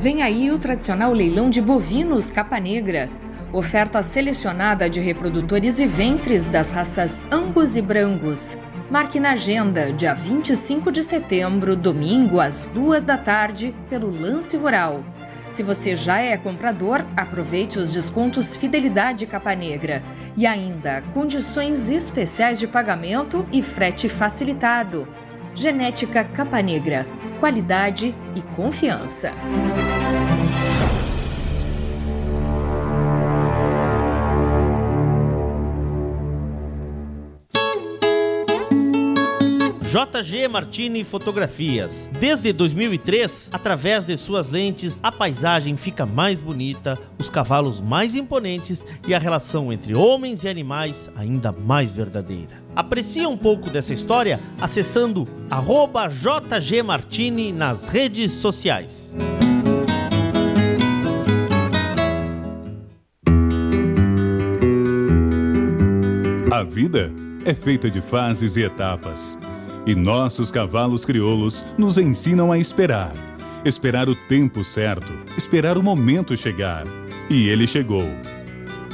Vem aí o tradicional leilão de bovinos capa negra. Oferta selecionada de reprodutores e ventres das raças Angus e Brangus. Marque na agenda, dia 25 de setembro, domingo, às duas da tarde, pelo Lance Rural. Se você já é comprador, aproveite os descontos Fidelidade Capa Negra. E ainda, condições especiais de pagamento e frete facilitado. Genética Capa Negra qualidade e confiança. JG Martini Fotografias. Desde 2003, através de suas lentes, a paisagem fica mais bonita, os cavalos mais imponentes e a relação entre homens e animais ainda mais verdadeira. Aprecie um pouco dessa história acessando @jgmartini nas redes sociais. A vida é feita de fases e etapas e nossos cavalos crioulos nos ensinam a esperar. Esperar o tempo certo, esperar o momento chegar. E ele chegou.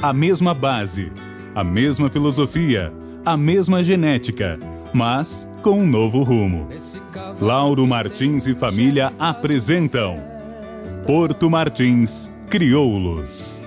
A mesma base, a mesma filosofia, a mesma genética, mas com um novo rumo. Lauro Martins e família apresentam Porto Martins Crioulos.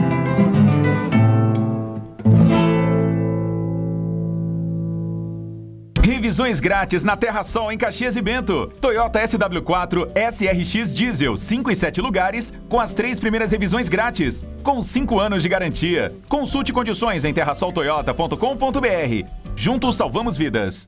Revisões grátis na Terra Sol em Caxias e Bento. Toyota SW4 SRX Diesel 5 e 7 lugares com as três primeiras revisões grátis, com 5 anos de garantia. Consulte condições em terrasoltoyota.com.br. Juntos salvamos vidas.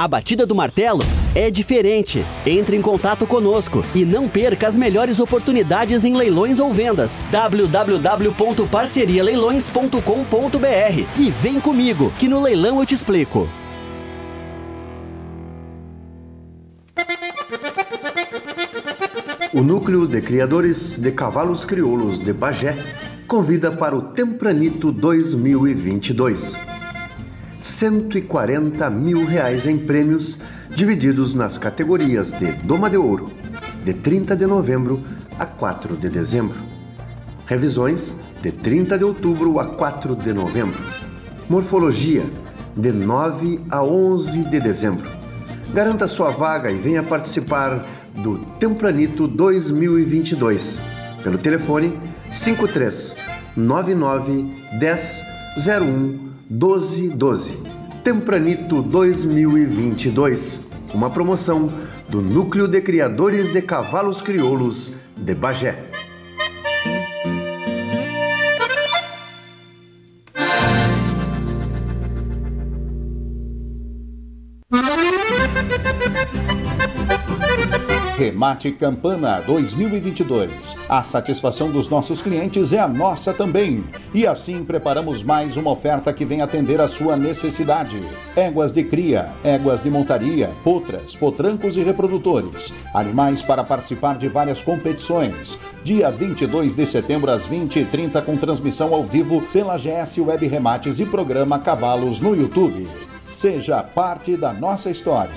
a batida do martelo é diferente. Entre em contato conosco e não perca as melhores oportunidades em leilões ou vendas. www.parcerialeilões.com.br e vem comigo, que no leilão eu te explico. O Núcleo de Criadores de Cavalos Crioulos de Bagé convida para o Tempranito 2022. 140 mil reais em prêmios divididos nas categorias de Doma de Ouro, de 30 de novembro a 4 de dezembro. Revisões, de 30 de outubro a 4 de novembro. Morfologia, de 9 a 11 de dezembro. Garanta sua vaga e venha participar do Tempranito 2022 pelo telefone 53 99 10 01 12 12. Tempranito 2022, uma promoção do Núcleo de Criadores de Cavalos Crioulos de Bagé. Remate Campana 2022. A satisfação dos nossos clientes é a nossa também. E assim preparamos mais uma oferta que vem atender a sua necessidade. Éguas de cria, éguas de montaria, potras, potrancos e reprodutores. Animais para participar de várias competições. Dia 22 de setembro às 20h30 com transmissão ao vivo pela GS Web Remates e programa Cavalos no YouTube. Seja parte da nossa história.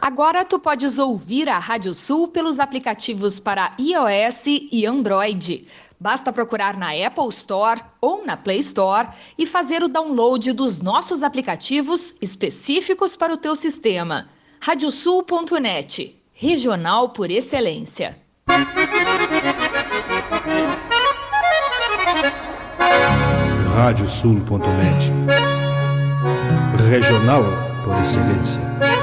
Agora tu podes ouvir a Rádio Sul pelos aplicativos para iOS e Android. Basta procurar na Apple Store ou na Play Store e fazer o download dos nossos aplicativos específicos para o teu sistema. Radiosul.net, regional por excelência. Radiosul.net, regional por excelência.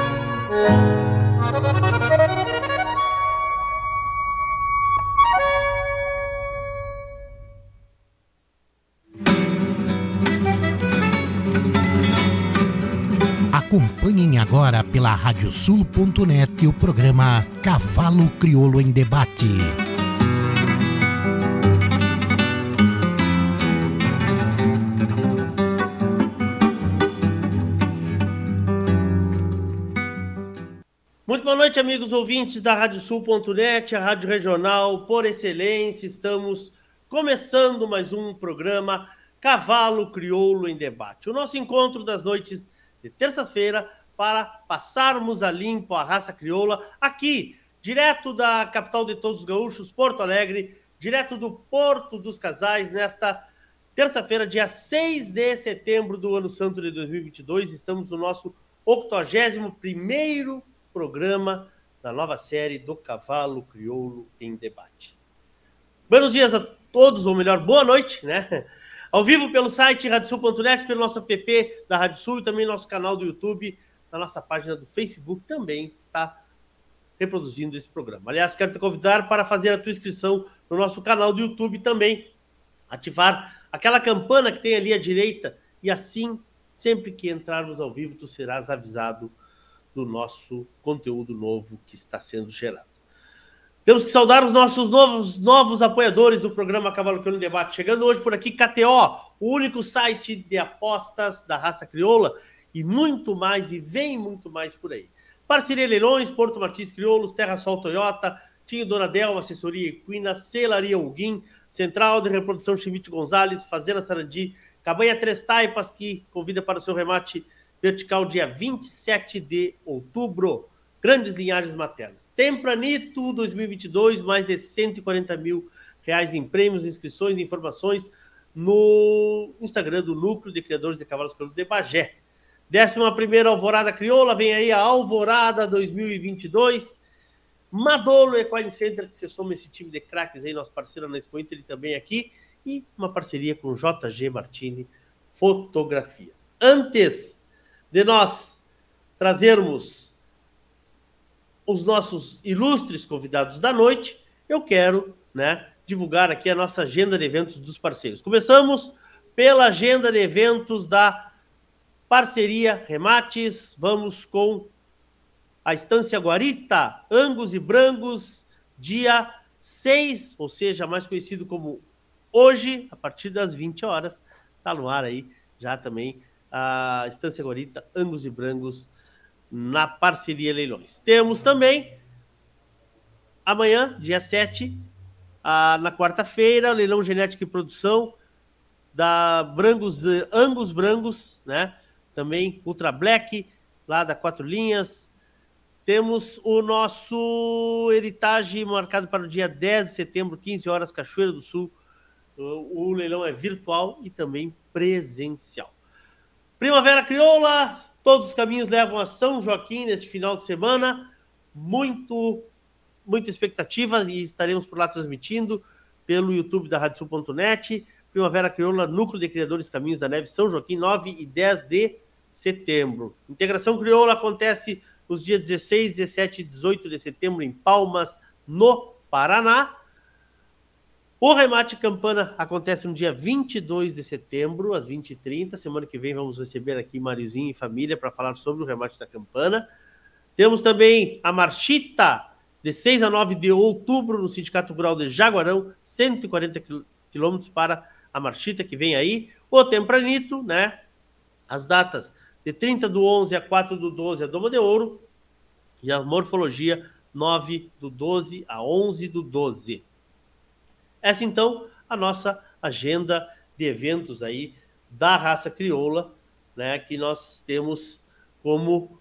Acompanhem agora pela radiosul.net o programa Cavalo Crioulo em Debate. Noite, amigos ouvintes da Radiosul.net, a rádio regional por excelência. Estamos começando mais um programa Cavalo Crioulo em Debate. O nosso encontro das noites de terça-feira para passarmos a limpo a raça crioula aqui, direto da capital de todos os gaúchos, Porto Alegre, direto do Porto dos Casais, nesta terça-feira, dia 6 de setembro do ano santo de 2022. Estamos no nosso 81º programa da nova série do Cavalo Crioulo em Debate. Buenos dias a todos, ou melhor, boa noite, né? Ao vivo pelo site radiosul.net, pelo nosso app da Rádio Sul e também nosso canal do YouTube, na nossa página do Facebook também está reproduzindo esse programa. Aliás, quero te convidar para fazer a tua inscrição no nosso canal do YouTube também, ativar aquela campana que tem ali à direita e assim, sempre que entrarmos ao vivo, tu serás avisado do nosso conteúdo novo que está sendo gerado. Temos que saudar os nossos novos, novos apoiadores do programa Cavalo Crioulo Debate. Chegando hoje por aqui, KTO, o único site de apostas da raça crioula e muito mais, e vem muito mais por aí. Parceria Leilões, Porto Martins Crioulos, Terra Sol Toyota, Tinho Donadel, Assessoria Equina, Celaria Huguim, Central de Reprodução Chimite Gonzalez, Fazenda Sarandi, Cabanha Três Taipas, que convida para o seu remate vertical dia 27 de outubro. Grandes linhagens maternas. Tempranito 2022, mais de 140 mil reais em prêmios, inscrições e informações no Instagram do Núcleo de Criadores de Cavalos Crioulos de Bagé. 11 Alvorada Crioula, vem aí a Alvorada 2022. Madolo Equine Center, que se soma esse time de craques aí, nosso parceiro na Expo Inter, ele também aqui. E uma parceria com JG Martini Fotografias. Antes de nós trazermos os nossos ilustres convidados da noite, eu quero né, divulgar aqui a nossa agenda de eventos dos parceiros. Começamos pela agenda de eventos da parceria Remates. Vamos com a Estância Guarita, Angus e Brangos, dia 6, ou seja, mais conhecido como hoje, a partir das 20 horas. Está no ar aí já também a Estância Guarita, Angus e Brangos, na parceria Leilões. Temos também amanhã, dia 7, a, na quarta-feira, leilão genético e produção da Brangos, Angus Brangos, né? Também Ultra Black, lá da Quatro Linhas. Temos o nosso heritage marcado para o dia 10 de setembro, 15 horas, Cachoeira do Sul. O leilão é virtual e também presencial. Primavera Crioula, todos os caminhos levam a São Joaquim neste final de semana. Muito, muita expectativa e estaremos por lá transmitindo pelo YouTube da RadioSul.net. Primavera Crioula, Núcleo de Criadores Caminhos da Neve, São Joaquim, 9 e 10 de setembro. Integração Crioula acontece nos dias 16, 17 e 18 de setembro em Palmas, no Paraná. O remate Campana acontece no dia 22 de setembro, às 20h30. Semana que vem vamos receber aqui Marizinho e família para falar sobre o remate da Campana. Temos também a Marchita, de 6 a 9 de outubro, no Sindicato Rural de Jaguarão, 140 quilômetros para a Marchita, que vem aí. O Tempranito, né? As datas de 30 do 11 a 4 do 12 a Doma de Ouro. E a Morfologia, 9 do 12 a 11 do 12. Essa, então, a nossa agenda de eventos aí da raça crioula, né? Que nós temos como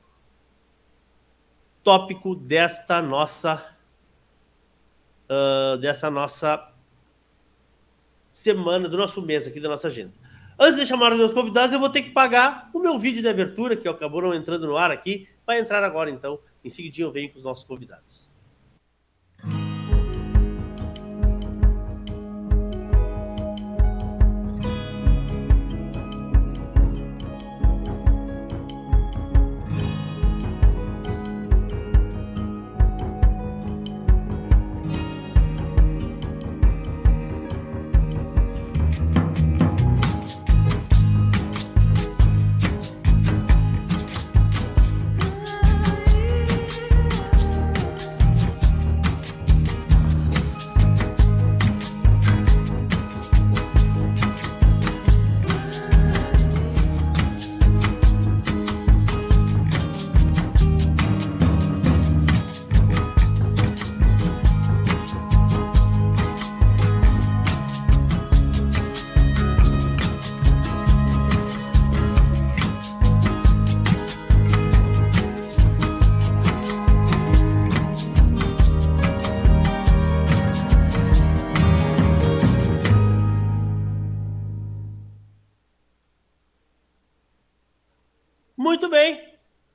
tópico desta nossa uh, dessa nossa semana, do nosso mês aqui da nossa agenda. Antes de chamar os meus convidados, eu vou ter que pagar o meu vídeo de abertura, que acabou não entrando no ar aqui. Vai entrar agora, então. Em seguida eu venho com os nossos convidados.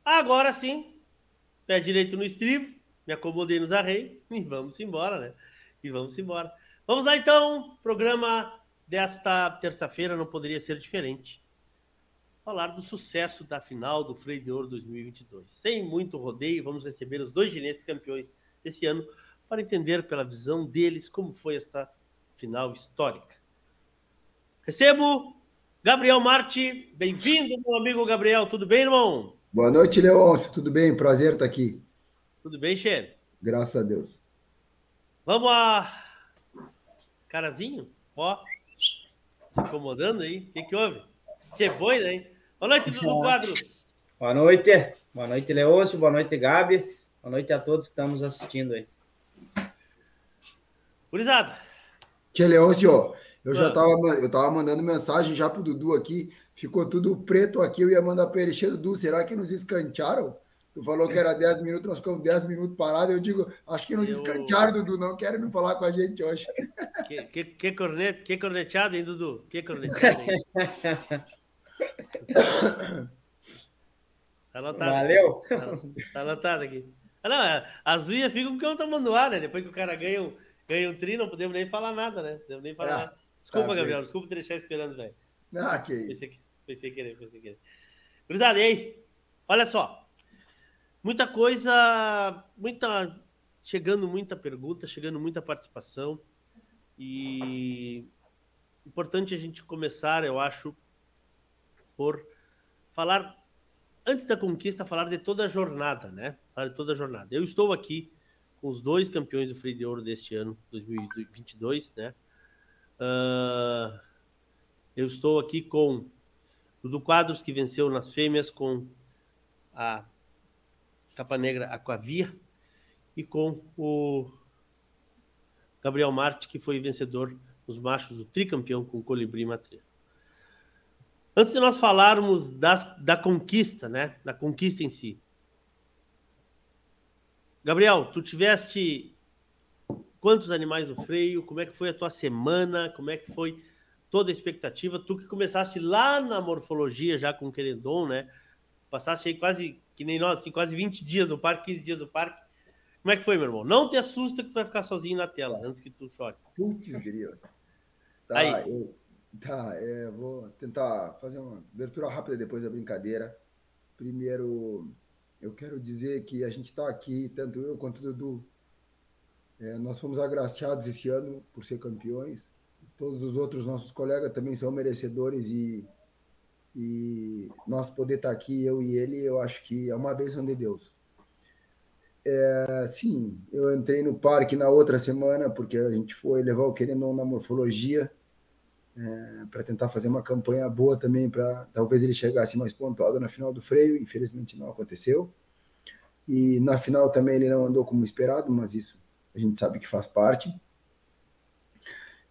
Agora sim, pé direito no estribo, me acomodei nos arreios e vamos embora, né? E vamos embora. Vamos lá então, programa desta terça-feira não poderia ser diferente. Falar do sucesso da final do Freio de Ouro 2022. Sem muito rodeio, vamos receber os dois ginetes campeões desse ano para entender pela visão deles como foi esta final histórica. Recebo Gabriel Marte, bem-vindo, meu amigo Gabriel, tudo bem, irmão? Boa noite, Leôncio. Tudo bem? Prazer estar aqui. Tudo bem, Che? Graças a Deus. Vamos a. Carazinho? Ó. Se incomodando aí. O que, que houve? Que boi, né? Boa noite, Dudu Quadros. Boa noite. Boa noite, Leôncio. Boa noite, Gabi. Boa noite a todos que estamos assistindo aí. Gurizada. Tia Leôncio, eu já estava eu tava mandando mensagem já pro Dudu aqui, ficou tudo preto aqui, eu ia mandar para ele, Dudu, será que nos escantearam? Tu falou que era 10 minutos, nós ficamos 10 minutos parados. Eu digo, acho que nos eu... escantearam, Dudu, não querem não falar com a gente hoje. Que, que, que, cornet, que corneteado, hein, Dudu? Que corneteado, tá anotado. Valeu. Tá, tá anotado aqui. Ah, não, é, as unhas ficam que eu tô mandando ar, né? Depois que o cara ganha um, ganha um tri, não podemos nem falar nada, né? Não podemos nem falar é. nada. Desculpa, tá Gabriel, desculpa te deixar esperando, velho. Ah, que isso. Pensei, pensei querer, pensei querer. Cruzada, e aí? Olha só. Muita coisa, muita. Chegando muita pergunta, chegando muita participação. E importante a gente começar, eu acho, por falar, antes da conquista, falar de toda a jornada, né? Falar de toda a jornada. Eu estou aqui com os dois campeões do Freio de Ouro deste ano, 2022, né? Uh, eu estou aqui com do Quadros, que venceu nas fêmeas com a Capa Negra Aquavia, e com o Gabriel Marte, que foi vencedor nos machos do tricampeão com Colibri Matreiro. Antes de nós falarmos das, da conquista, né? Da conquista em si. Gabriel, tu tiveste quantos animais no freio, como é que foi a tua semana, como é que foi toda a expectativa. Tu que começaste lá na morfologia já com o Querendon, né? Passaste aí quase, que nem nós, assim, quase 20 dias no parque, 15 dias no parque. Como é que foi, meu irmão? Não te assusta que tu vai ficar sozinho na tela, antes que tu chore. Putz, grilo. Tá, aí. Eu, tá, é, vou tentar fazer uma abertura rápida depois da brincadeira. Primeiro, eu quero dizer que a gente está aqui, tanto eu quanto o Dudu, É, nós fomos agraciados esse ano por ser campeões. Todos os outros nossos colegas também são merecedores e, e nós poder estar aqui, eu e ele, eu acho que é uma bênção de Deus. É, sim, eu entrei no parque na outra semana, porque a gente foi levar o Querendon na morfologia, é, para tentar fazer uma campanha boa também, para talvez ele chegasse mais pontuado na final do freio, infelizmente não aconteceu. E na final também ele não andou como esperado, mas isso a gente sabe que faz parte.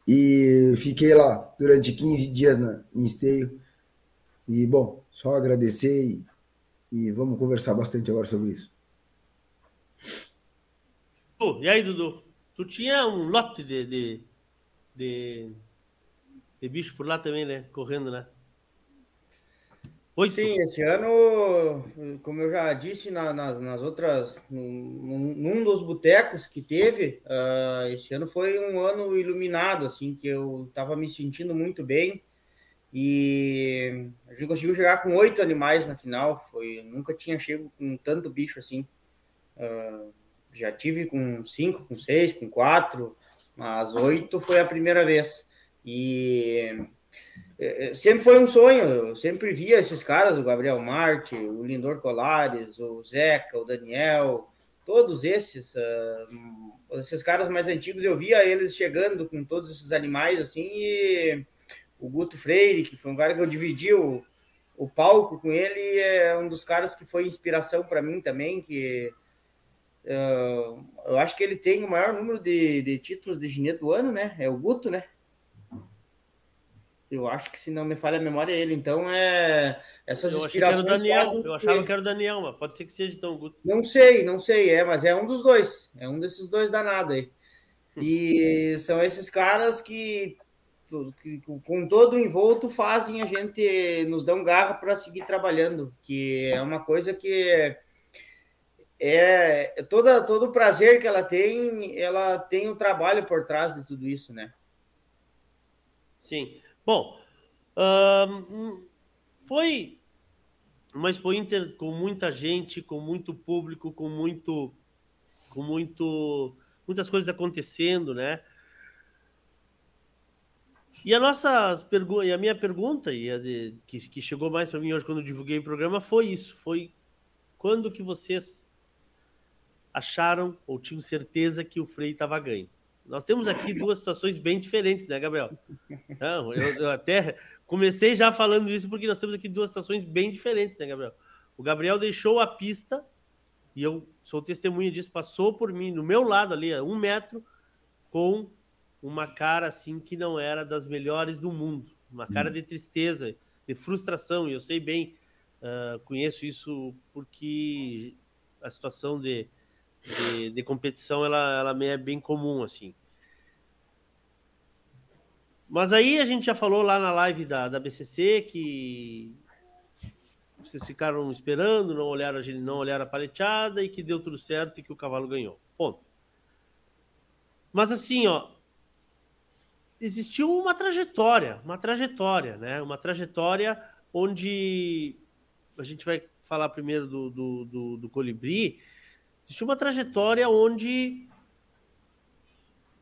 E fiquei lá durante 15 dias na, em esteio. E, bom, só agradecer e, e vamos conversar bastante agora sobre isso. e aí, Dudu? Tu tinha um lote de, de, de, de bicho por lá também, né? Correndo, né? Oito. Sim, esse ano, como eu já disse na, nas, nas outras, num, num dos botecos que teve, uh, esse ano foi um ano iluminado, assim, que eu estava me sentindo muito bem e a gente conseguiu chegar com oito animais na final, foi, nunca tinha chego com tanto bicho assim. Uh, já tive com cinco, com seis, com quatro, mas oito foi a primeira vez. E sempre foi um sonho, eu sempre via esses caras, o Gabriel Marte, o Lindor Colares, o Zeca, o Daniel, todos esses, uh, esses caras mais antigos, eu via eles chegando com todos esses animais, assim, e o Guto Freire, que foi um cara que eu dividi o, o palco com ele, é um dos caras que foi inspiração para mim também, que uh, eu acho que ele tem o maior número de, de títulos de ginete do ano, né? É o Guto, né? Eu acho que, se não me falha a memória, é ele. Então, é essas eu inspirações. Daniel. Eu achava que era o Daniel, mas pode ser que seja então Guto. Não sei, não sei, é, mas é um dos dois. É um desses dois danados aí. E são esses caras que, que, com todo o envolto, fazem a gente, nos dão garra para seguir trabalhando, que é uma coisa que é toda, todo o prazer que ela tem, ela tem o um trabalho por trás de tudo isso, né? Sim. Bom, foi uma Expo Inter com muita gente, com muito público, com muito, com muito, muitas coisas acontecendo, né? E a nossa pergunta, a minha pergunta, e a de, que, que chegou mais para mim hoje quando divulguei o programa, foi isso: foi quando que vocês acharam ou tinham certeza que o Frei estava ganho? Nós temos aqui duas situações bem diferentes, né, Gabriel? Não, eu, eu, até comecei já falando isso porque nós temos aqui duas situações bem diferentes, né, Gabriel? O Gabriel deixou a pista e eu sou testemunha disso, passou por mim, no meu lado ali, a um metro, com uma cara assim que não era das melhores do mundo, uma cara hum. de tristeza, de frustração. E eu sei bem, uh, conheço isso porque a situação de de, de competição, ela, ela é bem comum, assim. Mas aí a gente já falou lá na live da, da BCC que vocês ficaram esperando, não olharam, não olharam a paleteada e que deu tudo certo e que o cavalo ganhou. Ponto. Mas assim, ó, existiu uma trajetória, uma trajetória, né? Uma trajetória onde a gente vai falar primeiro do, do, do, do colibri, Existe uma trajetória onde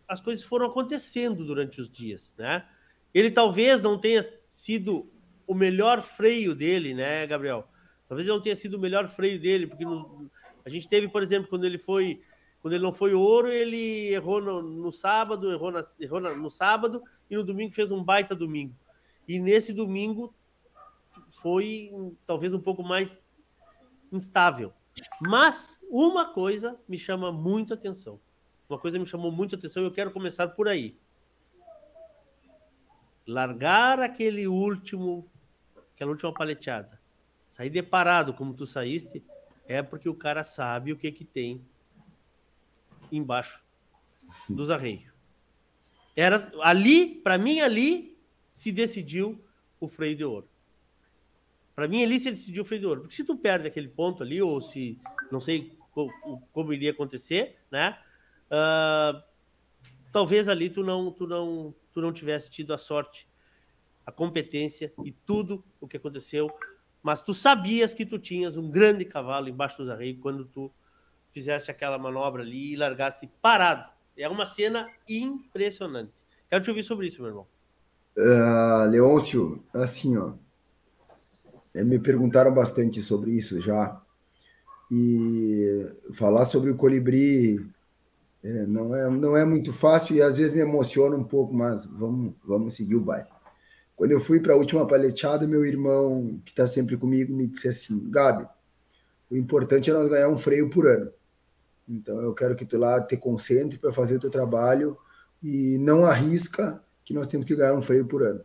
as coisas foram acontecendo durante os dias, né? Ele talvez não tenha sido o melhor freio dele, né, Gabriel? Talvez não tenha sido o melhor freio dele, porque no, a gente teve, por exemplo, quando ele foi, quando ele não foi ouro, ele errou no, no sábado, errou, na, errou na, no sábado e no domingo fez um baita domingo. E nesse domingo foi talvez um pouco mais instável. Mas uma coisa me chama muito atenção. Uma coisa me chamou muito atenção e eu quero começar por aí. Largar aquele último, aquela última paleteada. Sair deparado como tu saíste, é porque o cara sabe o que que tem embaixo dos arreios. Era ali, para mim ali se decidiu o freio de ouro. Para mim, ali se decidiu o freio de ouro. Porque se tu perde aquele ponto ali, ou se não sei como, como iria acontecer, né? Uh, talvez ali tu não, tu não, tu não tivesse tido a sorte, a competência e tudo o que aconteceu, mas tu sabias que tu tinhas um grande cavalo embaixo dos arreios quando tu fizeste aquela manobra ali e largasse parado. É uma cena impressionante. Quero te ouvir sobre isso, meu irmão. Uh, Leôncio, assim, ó. É, me perguntaram bastante sobre isso já. E falar sobre o colibri é, não, é, não é muito fácil e às vezes me emociona um pouco, mas vamos, vamos seguir o baile. Quando eu fui para a última paleteada, meu irmão, que está sempre comigo, me disse assim: Gabi, o importante é nós ganhar um freio por ano. Então eu quero que tu lá te concentre para fazer o teu trabalho e não arrisca que nós temos que ganhar um freio por ano.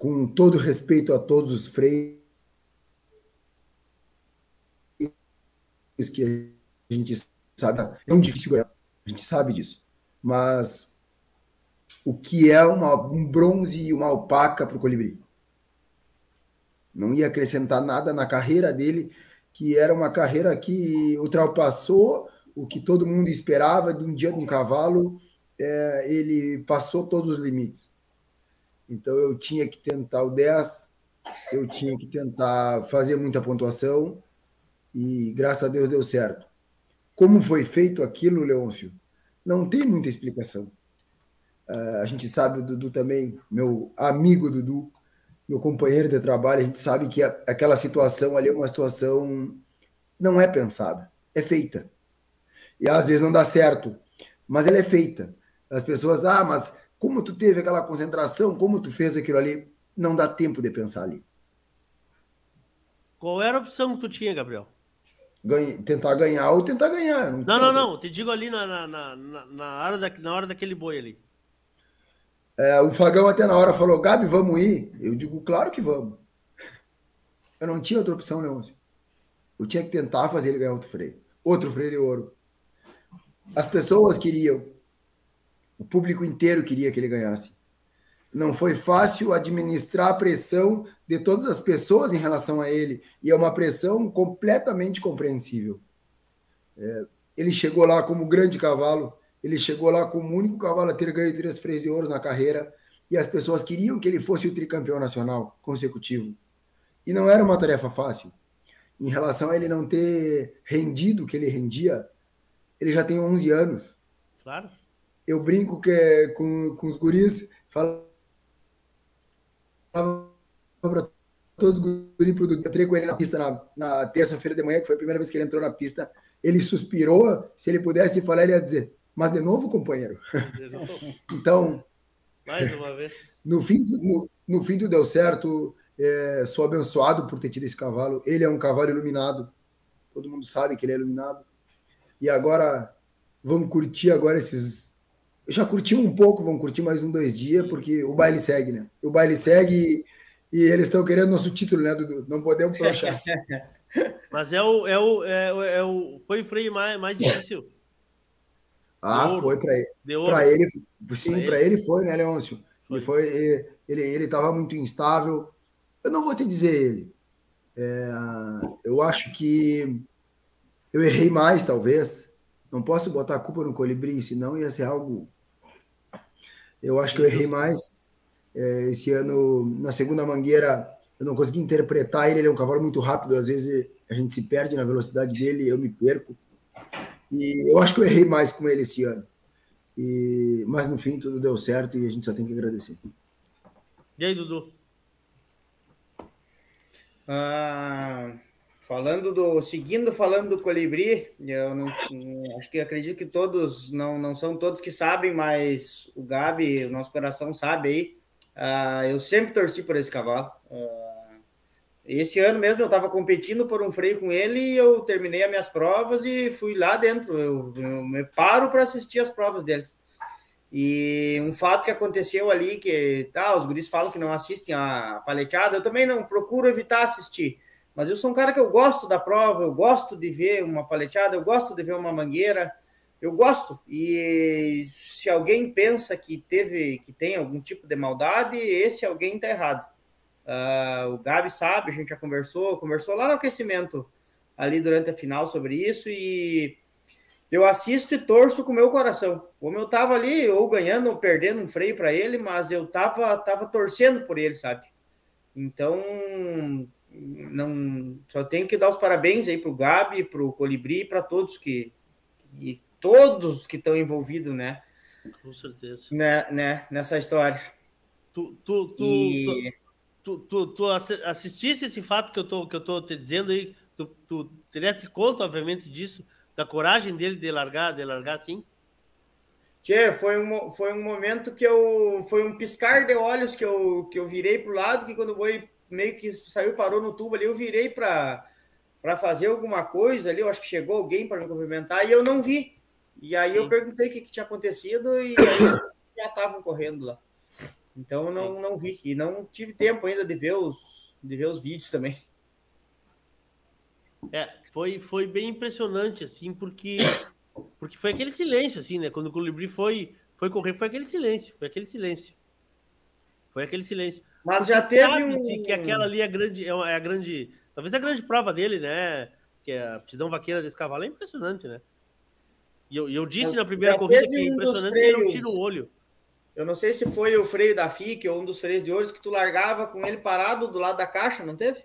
Com todo respeito a todos os freios que a gente sabe, é um difícil ganhar, a gente sabe disso. Mas o que é uma, um bronze e uma alpaca para o colibri? Não ia acrescentar nada na carreira dele, que era uma carreira que ultrapassou o que todo mundo esperava de um dia de um cavalo, é, ele passou todos os limites. Então eu tinha que tentar o 10, eu tinha que tentar fazer muita pontuação e graças a Deus deu certo. Como foi feito aquilo, Leôncio? Não tem muita explicação. Uh, a gente sabe, o Dudu também, meu amigo Dudu, meu companheiro de trabalho, a gente sabe que a, aquela situação ali é uma situação não é pensada, é feita. E às vezes não dá certo, mas ela é feita. As pessoas, ah, mas como tu teve aquela concentração, como tu fez aquilo ali, não dá tempo de pensar ali. Qual era a opção que tu tinha, Gabriel? Ganha, tentar ganhar ou tentar ganhar. Não, não, não, não, Te digo ali na, na, na, na, hora da, na hora daquele boi ali. É, o Fagão até na hora falou, Gabi, vamos ir? Eu digo, claro que vamos. Eu não tinha outra opção, Leôncio. Eu tinha que tentar fazer ele ganhar outro freio. Outro freio de ouro. As pessoas queriam. O público inteiro queria que ele ganhasse. Não foi fácil administrar a pressão de todas as pessoas em relação a ele. E é uma pressão completamente compreensível. É, ele chegou lá como grande cavalo, ele chegou lá como o único cavalo a ter ganho três freios de ouro na carreira. E as pessoas queriam que ele fosse o tricampeão nacional consecutivo. E não era uma tarefa fácil. Em relação a ele não ter rendido o que ele rendia, ele já tem 11 anos. Claro eu brinco que é com, com os guris, falava para todos os guris, eu entrei com ele na pista na, na terça-feira de manhã, que foi a primeira vez que ele entrou na pista, ele suspirou, se ele pudesse falar, ele ia dizer, mas de novo, companheiro? então, mais uma vez. No fim, no, no fim tudo deu certo, é, sou abençoado por ter tido esse cavalo, ele é um cavalo iluminado, todo mundo sabe que ele é iluminado, e agora, vamos curtir agora esses já curtimos um pouco, vamos curtir mais um, dois dias, porque o baile segue, né? O baile segue e, e eles estão querendo nosso título, né, Dudu? Não podemos achar. Mas é o, é o, é o, é o, foi o freio mais, mais difícil. Ah, foi para ele. Para ele, sim, para ele. ele. foi, né, Leôncio? Foi. Ele foi, ele, ele estava muito instável. Eu não vou te dizer ele. É, eu acho que eu errei mais, talvez. Não posso botar a culpa no colibri, senão ia ser algo eu acho que eu errei mais. É, esse ano, na segunda mangueira, eu não consegui interpretar ele. Ele é um cavalo muito rápido, às vezes a gente se perde na velocidade dele, eu me perco. E eu acho que eu errei mais com ele esse ano. E, mas no fim tudo deu certo e a gente só tem que agradecer. E aí, Dudu? Ah, Falando do, seguindo falando do colibri, eu não, acho que acredito que todos, não, não são todos que sabem, mas o Gabi, o nosso coração sabe aí. Uh, eu sempre torci por esse cavalo. Uh, esse ano mesmo eu estava competindo por um freio com ele e eu terminei as minhas provas e fui lá dentro. Eu, eu me paro para assistir as provas deles. E um fato que aconteceu ali, que tá, os guris falam que não assistem a paleteada, eu também não procuro evitar assistir mas eu sou um cara que eu gosto da prova, eu gosto de ver uma paleteada, eu gosto de ver uma mangueira, eu gosto. E se alguém pensa que teve, que tem algum tipo de maldade, esse alguém está errado. Uh, o Gabi sabe, a gente já conversou, conversou lá no aquecimento ali durante a final sobre isso e eu assisto e torço com o meu coração. Como eu tava ali, ou ganhando ou perdendo um freio para ele, mas eu tava, tava torcendo por ele, sabe? Então, não só tenho que dar os parabéns aí para o Gabi, para o Colibri, para todos que, que todos que estão envolvidos, né? Com certeza. Né, né, nessa história. Tu, tu, tu, e... tu, tu, tu, assistisse esse fato que eu tô, que eu tô te dizendo aí, tu, tu tivesse conta, obviamente, disso, da coragem dele de largar, de largar assim? Tchê, foi um, foi um momento que eu. Foi um piscar de olhos que eu, que eu virei para o lado, que quando o boi meio que saiu, parou no tubo ali, eu virei para fazer alguma coisa ali. Eu acho que chegou alguém para me cumprimentar e eu não vi. E aí Sim. eu perguntei o que, que, tinha acontecido e aí já estavam correndo lá. Então eu não, não vi. E não tive tempo ainda de ver os, de ver os vídeos também. É, foi, foi bem impressionante, assim, porque porque foi aquele silêncio, assim, né? Quando o Colibri foi, foi correr, foi aquele silêncio, foi aquele silêncio. Foi aquele silêncio. Mas já teve sabe-se um... que aquela ali é a grande, é a grande, talvez a grande prova dele, né? Que é a aptidão vaqueira desse cavalo é impressionante, né? E eu, eu disse na primeira corrida que é impressionante que ele não tira o olho. Eu não sei se foi o freio da FIC ou um dos freios de ouro que tu largava com ele parado do lado da caixa, não teve?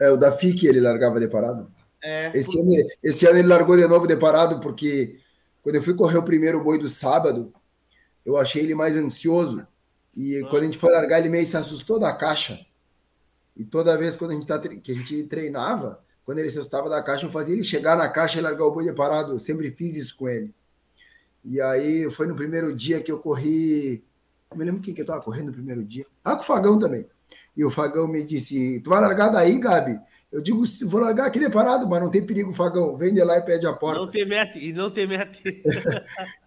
É, o da FIC ele largava de parado. É. Esse, ano, esse ano ele largou de novo de parado, porque quando eu fui correr o primeiro boi do sábado, eu achei ele mais ansioso. E ah. quando a gente foi largar, ele meio se assustou da caixa. E toda vez quando a gente tá, que a gente treinava, quando ele se assustava da caixa, eu fazia ele chegar na caixa e largar o boi de parado. Eu sempre fiz isso com ele. E aí foi no primeiro dia que eu corri. Eu me lembro quem que eu estava correndo no primeiro dia. Ah, com o Fagão também. E o Fagão me disse: Tu vai largar daí, Gabi? Eu digo, vou largar aqui deparado, mas não tem perigo, Fagão. Vem de lá e pede a porta. Não tem mete, e não tem mete.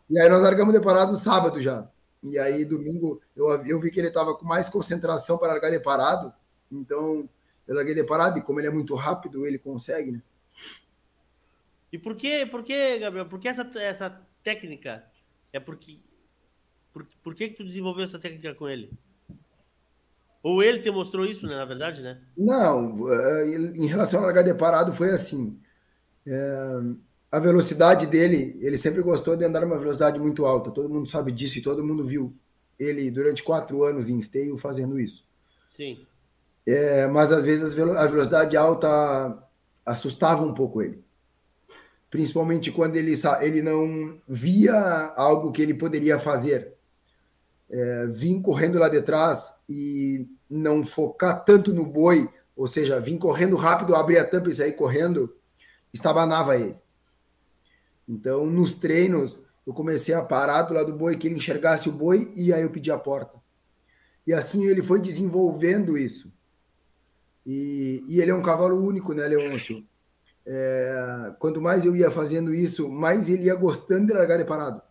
e aí nós largamos deparado no sábado já. E aí domingo eu, eu vi que ele estava com mais concentração para largar deparado. Então eu larguei deparado e como ele é muito rápido, ele consegue, né? E por que, por que Gabriel? Por que essa, essa técnica? É porque. Por, por que, que tu desenvolveu essa técnica com ele? Ou ele te mostrou isso, né, na verdade, né? Não, é, em relação ao largar parado foi assim. É, a velocidade dele, ele sempre gostou de andar numa velocidade muito alta. Todo mundo sabe disso e todo mundo viu ele durante quatro anos em esteio fazendo isso. Sim. É, mas às vezes a velocidade alta assustava um pouco ele. Principalmente quando ele, ele não via algo que ele poderia fazer é, vir correndo lá de trás e não focar tanto no boi, ou seja, vir correndo rápido, abrir a tampa e sair correndo, estabanava ele. Então, nos treinos, eu comecei a parar do lado do boi, que ele enxergasse o boi, e aí eu pedi a porta. E assim ele foi desenvolvendo isso. E, e ele é um cavalo único, né, Leôncio? É, quanto mais eu ia fazendo isso, mais ele ia gostando de largar de parado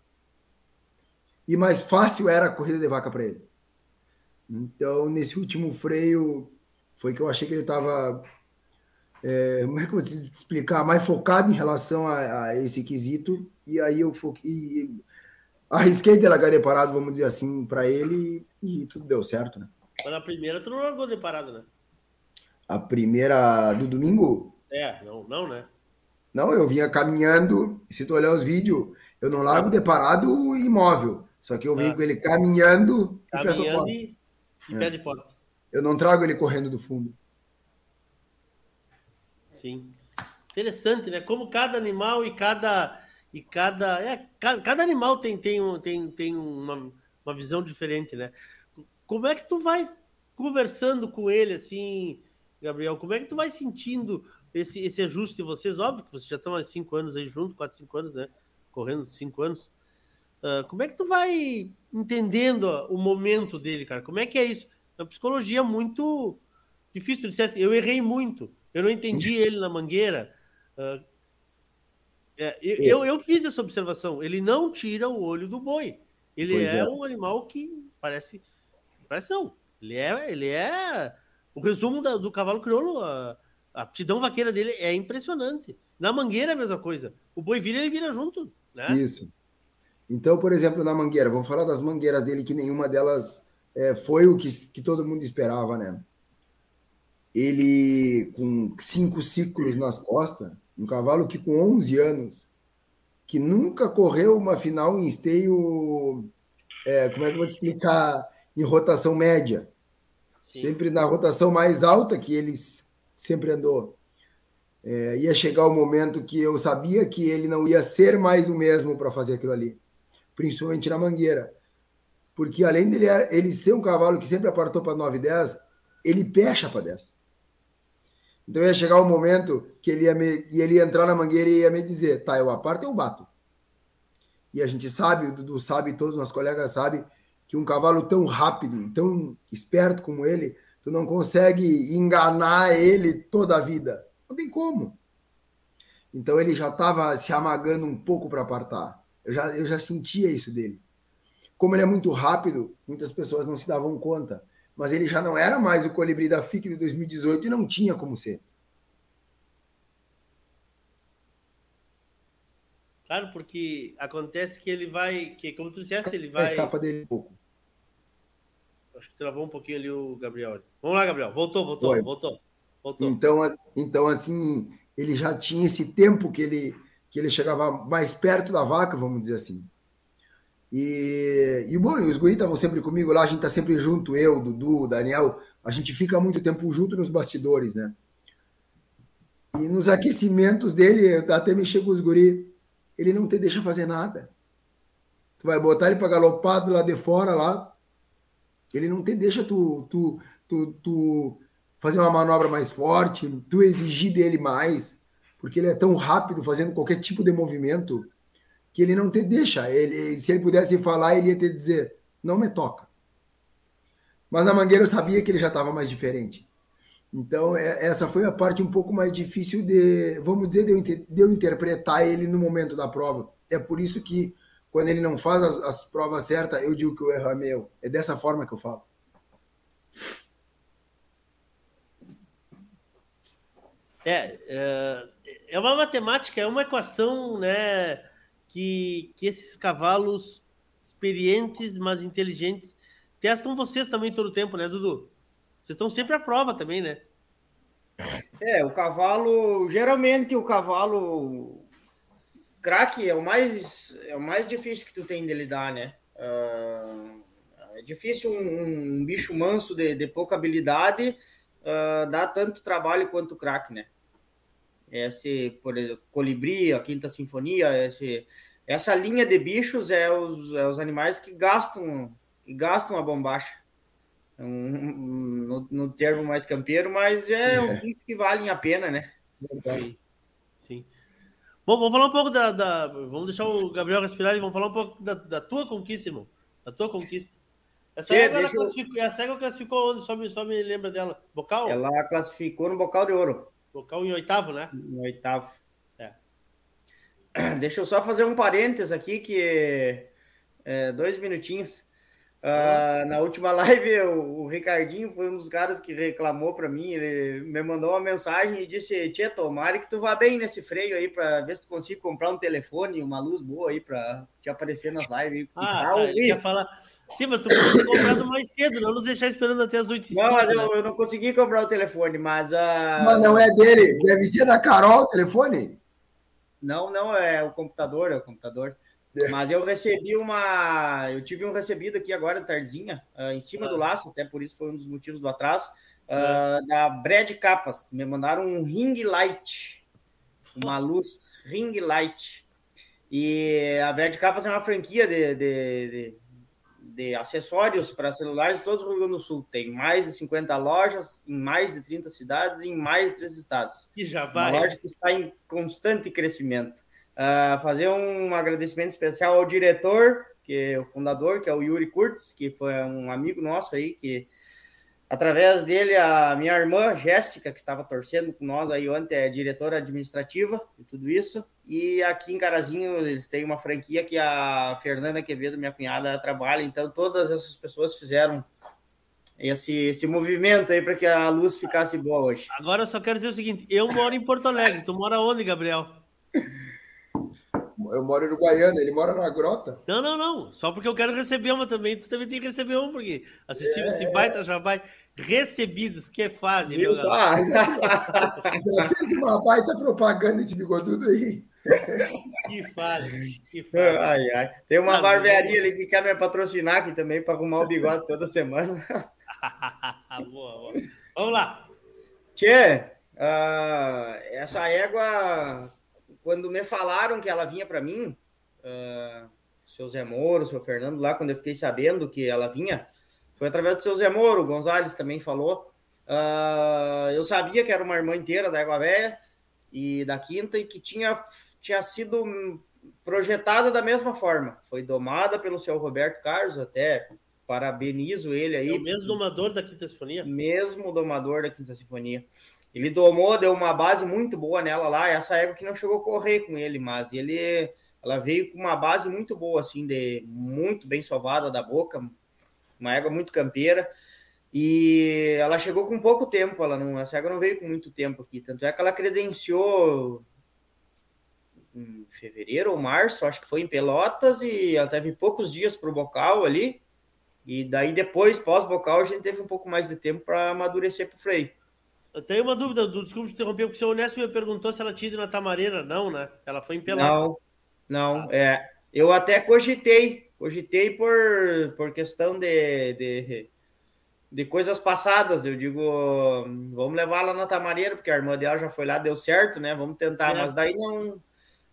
e mais fácil era a corrida de vaca para ele. Então, nesse último freio, foi que eu achei que ele estava. É, como é que eu vou explicar? Mais focado em relação a, a esse quesito. E aí eu foquei. Arrisquei de largar de parado, vamos dizer assim, para ele e tudo deu certo, né? Mas na primeira tu não largou de parado, né? A primeira do domingo? É, não, não, né? Não, eu vinha caminhando, se tu olhar os vídeos, eu não largo de parado imóvel. Só que eu vim ah. com ele caminhando, caminhando e. E, e é. pede porta. Eu não trago ele correndo do fundo. Sim. Interessante, né? Como cada animal e cada e cada é, cada, cada animal tem tem um, tem, tem uma, uma visão diferente, né? Como é que tu vai conversando com ele assim, Gabriel? Como é que tu vai sentindo esse, esse ajuste de vocês? Óbvio que vocês já estão há cinco anos aí junto, quatro, cinco anos, né? Correndo cinco anos. Uh, como é que tu vai entendendo o momento dele, cara? Como é que é isso? É uma psicologia muito difícil. Tu dissesse, eu errei muito, eu não entendi ele na mangueira. Uh, é, eu, eu, fiz essa observação. Ele não tira o olho do boi. Ele é, é, um animal que parece. Parece não. Ele é, ele é. O resumo da, do cavalo crioulo, a, a aptidão vaqueira dele é impressionante. Na mangueira é a mesma coisa. O boi vira, ele vira junto. Né? Isso. Então, por exemplo, na mangueira, vamos falar das mangueiras dele, que nenhuma delas é, foi o que, que todo mundo esperava, né? Ele, com cinco ciclos nas costas, um cavalo que com 11 anos, que nunca correu uma final em esteio, é, como é que eu vou te explicar, em rotação média. Sim. Sempre na rotação mais alta que ele sempre andou. É, ia chegar o momento que eu sabia que ele não ia ser mais o mesmo para fazer aquilo ali, principalmente na mangueira. Porque além dele ele ser um cavalo que sempre apartou para 9 e 10, ele pecha para 10. Então ia chegar o um momento que ele ia, me, ele ia entrar na mangueira e ia me dizer: tá, eu aparto eu bato. E a gente sabe, o Dudu sabe, todos os nossos colegas sabem, que um cavalo tão rápido tão esperto como ele, tu não consegue enganar ele toda a vida. Não tem como. Então ele já estava se amagando um pouco para apartar. Eu já, eu já sentia isso dele. Como ele é muito rápido, muitas pessoas não se davam conta. Mas ele já não era mais o colibri da FIC de 2018 e não tinha como ser. Claro, porque acontece que ele vai, que como tu disseste, ele vai. Escapa dele um pouco. Acho que travou um pouquinho ali o Gabriel. Vamos lá, Gabriel. Voltou, voltou, Foi. voltou. voltou. Então, então, assim, ele já tinha esse tempo que ele, que ele chegava mais perto da vaca, vamos dizer assim. E, e bom, os guris estavam sempre comigo lá, a gente tá sempre junto, eu, Dudu, Daniel, a gente fica muito tempo junto nos bastidores, né? E nos aquecimentos dele, até mexer com os guris, ele não te deixa fazer nada. Tu vai botar ele para galopar do lado de fora lá, ele não te deixa tu, tu, tu, tu fazer uma manobra mais forte, tu exigir dele mais, porque ele é tão rápido fazendo qualquer tipo de movimento que ele não te deixa. Ele, se ele pudesse falar, ele ia te dizer: não me toca. Mas na Mangueira eu sabia que ele já estava mais diferente. Então, é, essa foi a parte um pouco mais difícil de, vamos dizer, de eu, de eu interpretar ele no momento da prova. É por isso que, quando ele não faz as, as provas certas, eu digo que o erro é meu. É dessa forma que eu falo. É, é, é uma matemática, é uma equação, né, que, que esses cavalos experientes, mas inteligentes, testam vocês também todo o tempo, né, Dudu? Vocês estão sempre à prova também, né? É, o cavalo, geralmente o cavalo craque é o mais é o mais difícil que tu tem de lidar, né? Uh, é difícil um, um, bicho manso de, de pouca habilidade uh, dar tanto trabalho quanto o craque, né? Esse, por exemplo, colibri, a quinta sinfonia, esse, essa linha de bichos é os, é os animais que gastam que gastam a bombacha um, no, no, termo mais campeiro, mas é, é. um bicho que valem a pena, né? Sim. Bom, vamos falar um pouco da, da, Vamos deixar o Gabriel respirar e vamos falar um pouco da, da tua conquista, irmão. Da tua conquista. Essa, Sim, ela classificou, essa égua classificou onde? Só me, só me lembra dela. Bocal? Ela classificou no bocal de ouro. Bocal em oitavo, né? Em oitavo. É. Deixa eu só fazer um parênteses aqui, que é, dois minutinhos. Uh, na última live, o, o, Ricardinho foi um dos caras que reclamou para mim. Ele me mandou uma mensagem e disse: Tia, tomara que tu vá bem nesse freio aí para ver se tu consiga comprar um telefone, uma luz boa aí para te aparecer nas lives. Ah, tá, eu ia falar. Sim, mas tu podia comprar mais cedo, não nos deixar esperando até as 8 Não, mas né? eu, eu, não consegui comprar o telefone, mas. Uh... Mas não é dele, deve ser da Carol o telefone? Não, não, é o computador, é o computador. Mas eu recebi uma. Eu tive um recebido aqui agora, tardezinha, uh, em cima ah. do laço, até por isso foi um dos motivos do atraso, uh, da Brad Capas. Me mandaram um ring light, uma luz ring light. E a Brad Capas é uma franquia de, de, de, de acessórios para celulares de todo o Rio Grande do Sul. Tem mais de 50 lojas, em mais de 30 cidades, em mais de três estados. E já vai. Uma loja que está em constante crescimento. Uh, fazer um agradecimento especial ao diretor, que é o fundador, que é o Yuri Kurtz, que foi um amigo nosso aí, que através dele, a minha irmã Jéssica, que estava torcendo com nós aí ontem, é diretora administrativa e tudo isso. E aqui em Carazinho, eles têm uma franquia que a Fernanda Quevedo, minha cunhada, trabalha. Então, todas essas pessoas fizeram esse, esse movimento aí para que a luz ficasse boa hoje. Agora eu só quero dizer o seguinte: eu moro em Porto Alegre, tu mora onde, Gabriel? Eu moro em Uruguaiana, ele mora na grota. Não, não, não. Só porque eu quero receber uma também. Tu também tem que receber uma, porque assistir é... esse baita já vai. Recebidos, que fase, meu ah, Já fez uma baita propaganda esse bigodudo aí. Que fase, que fase. Ai, ai. Tem uma ah, barbearia ali que quer me patrocinar aqui também para arrumar o bigode toda semana. boa, boa. Vamos lá. Tchê, Uh, essa égua, quando me falaram que ela vinha para mim, uh, seu Zé Moro, seu Fernando, lá, quando eu fiquei sabendo que ela vinha, foi através do seu Zé Moro, o Gonzalez também falou. Uh, eu sabia que era uma irmã inteira da Égua Velha e da Quinta e que tinha, tinha sido projetada da mesma forma. Foi domada pelo seu Roberto Carlos, até parabenizo ele aí. É o mesmo domador da Quinta Sinfonia? Mesmo domador da Quinta Sinfonia. Ele domou, deu uma base muito boa nela lá. Essa égua que não chegou a correr com ele, mas ele, ela veio com uma base muito boa, assim, de muito bem sovada da boca, uma égua muito campeira. E ela chegou com pouco tempo, ela não, essa égua não veio com muito tempo aqui. Tanto é que ela credenciou em fevereiro ou março, acho que foi em Pelotas, e ela teve poucos dias para o bocal ali. E daí depois, pós-bocal, a gente teve um pouco mais de tempo para amadurecer para o freio. Eu tenho uma dúvida, do, desculpa te interromper, porque o seu Onésimo me perguntou se ela tinha ido na Tamareira. Não, né? Ela foi em Pelotas. Não, não. É, eu até cogitei, cogitei por, por questão de, de, de coisas passadas. Eu digo, vamos levar ela na Tamareira, porque a irmã dela já foi lá, deu certo, né? Vamos tentar, é. mas daí não,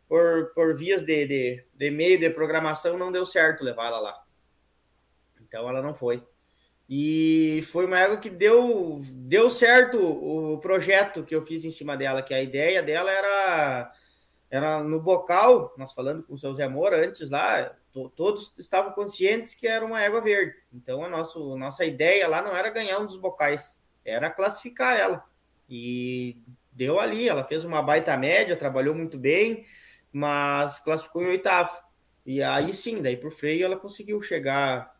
por, por vias de, de, de meio de programação, não deu certo levar ela lá. Então ela não foi. E foi uma égua que deu, deu certo o projeto que eu fiz em cima dela, que a ideia dela era, era no bocal, nós falando com o seu Zé Moura antes lá, to, todos estavam conscientes que era uma égua verde. Então a nossa, a nossa ideia lá não era ganhar um dos bocais, era classificar ela. E deu ali, ela fez uma baita média, trabalhou muito bem, mas classificou em oitavo. E aí sim, daí pro freio ela conseguiu chegar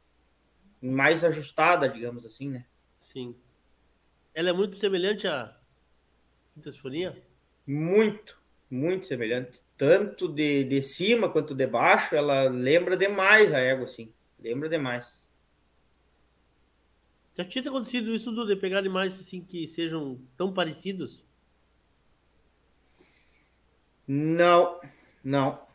mais ajustada, digamos assim, né? Sim. Ela é muito semelhante à Quinta Sinfonia? Muito, muito semelhante. Tanto de, de cima quanto de baixo, ela lembra demais a égua, assim. Lembra demais. Já tinha acontecido isso tudo de pegar animais assim que sejam tão parecidos? Não, não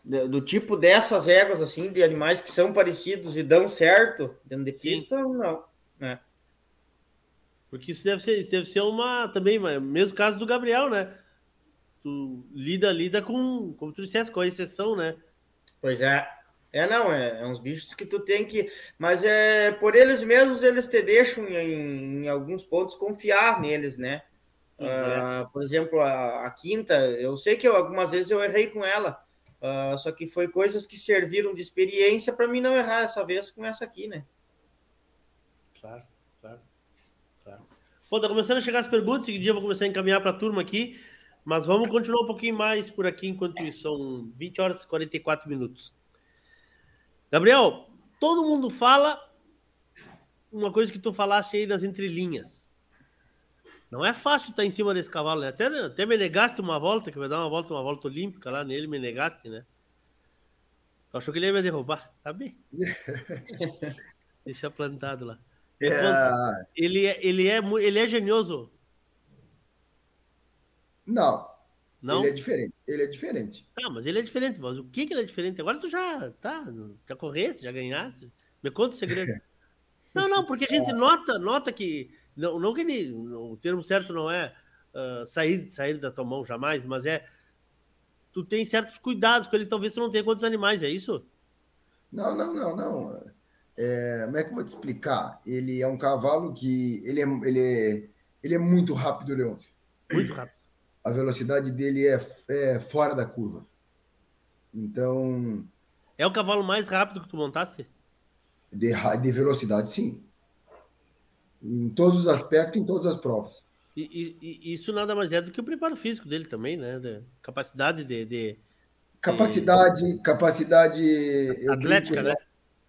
do tipo dessas éguas, assim, de animais que são parecidos e dão certo dentro de pista, Sim. não. Né? Porque isso deve ser, isso deve ser uma também, mesmo caso do Gabriel, né? Tu lida, lida com, como tu disseste, com a exceção, né? Pois é. É, não, é, é uns bichos que tu tem que. Mas é por eles mesmos, eles te deixam em, em alguns pontos confiar neles, né? Uh, por exemplo, a, a, quinta, eu sei que eu, algumas vezes eu errei com ela, Uh, só que foi coisas que serviram de experiência para mim não errar essa vez com essa aqui, né? Claro, claro. claro. Pô, tá começando a chegar as perguntas, seguinte dia eu vou começar a encaminhar para a turma aqui, mas vamos continuar um pouquinho mais por aqui enquanto isso. São 20 horas e 44 minutos. Gabriel, todo mundo fala uma coisa que tu falaste aí nas entrelinhas. Não é fácil estar em cima desse cavalo, né? Até, até me negaste uma volta, que vai dar uma volta, uma volta olímpica lá nele, me negaste, né? Tu achou que ele ia me derrubar? Tá bem. Deixa plantado lá. É... Ele, é, ele, é, ele é genioso? Não. Não? Ele é diferente. Ele é diferente. Ah, mas ele é diferente. Mas o que, que ele é diferente? Agora tu já tá, já corresse, já ganhasse. Me conta o segredo. não, não, porque a gente nota, nota que não, não que ele. O termo certo não é uh, sair, sair da tua mão jamais, mas é. Tu tem certos cuidados com ele, talvez tu não tenha com outros animais, é isso? Não, não, não, não. É, como é que eu vou te explicar? Ele é um cavalo que. Ele é, ele é, ele é muito rápido, Leôncio. Muito rápido. A velocidade dele é, é fora da curva. Então. É o cavalo mais rápido que tu montaste? De, de velocidade, sim em todos os aspectos, em todas as provas. E, e, isso nada mais é do que o preparo físico dele também, né? De capacidade de, de, capacidade, de... capacidade atlética, né?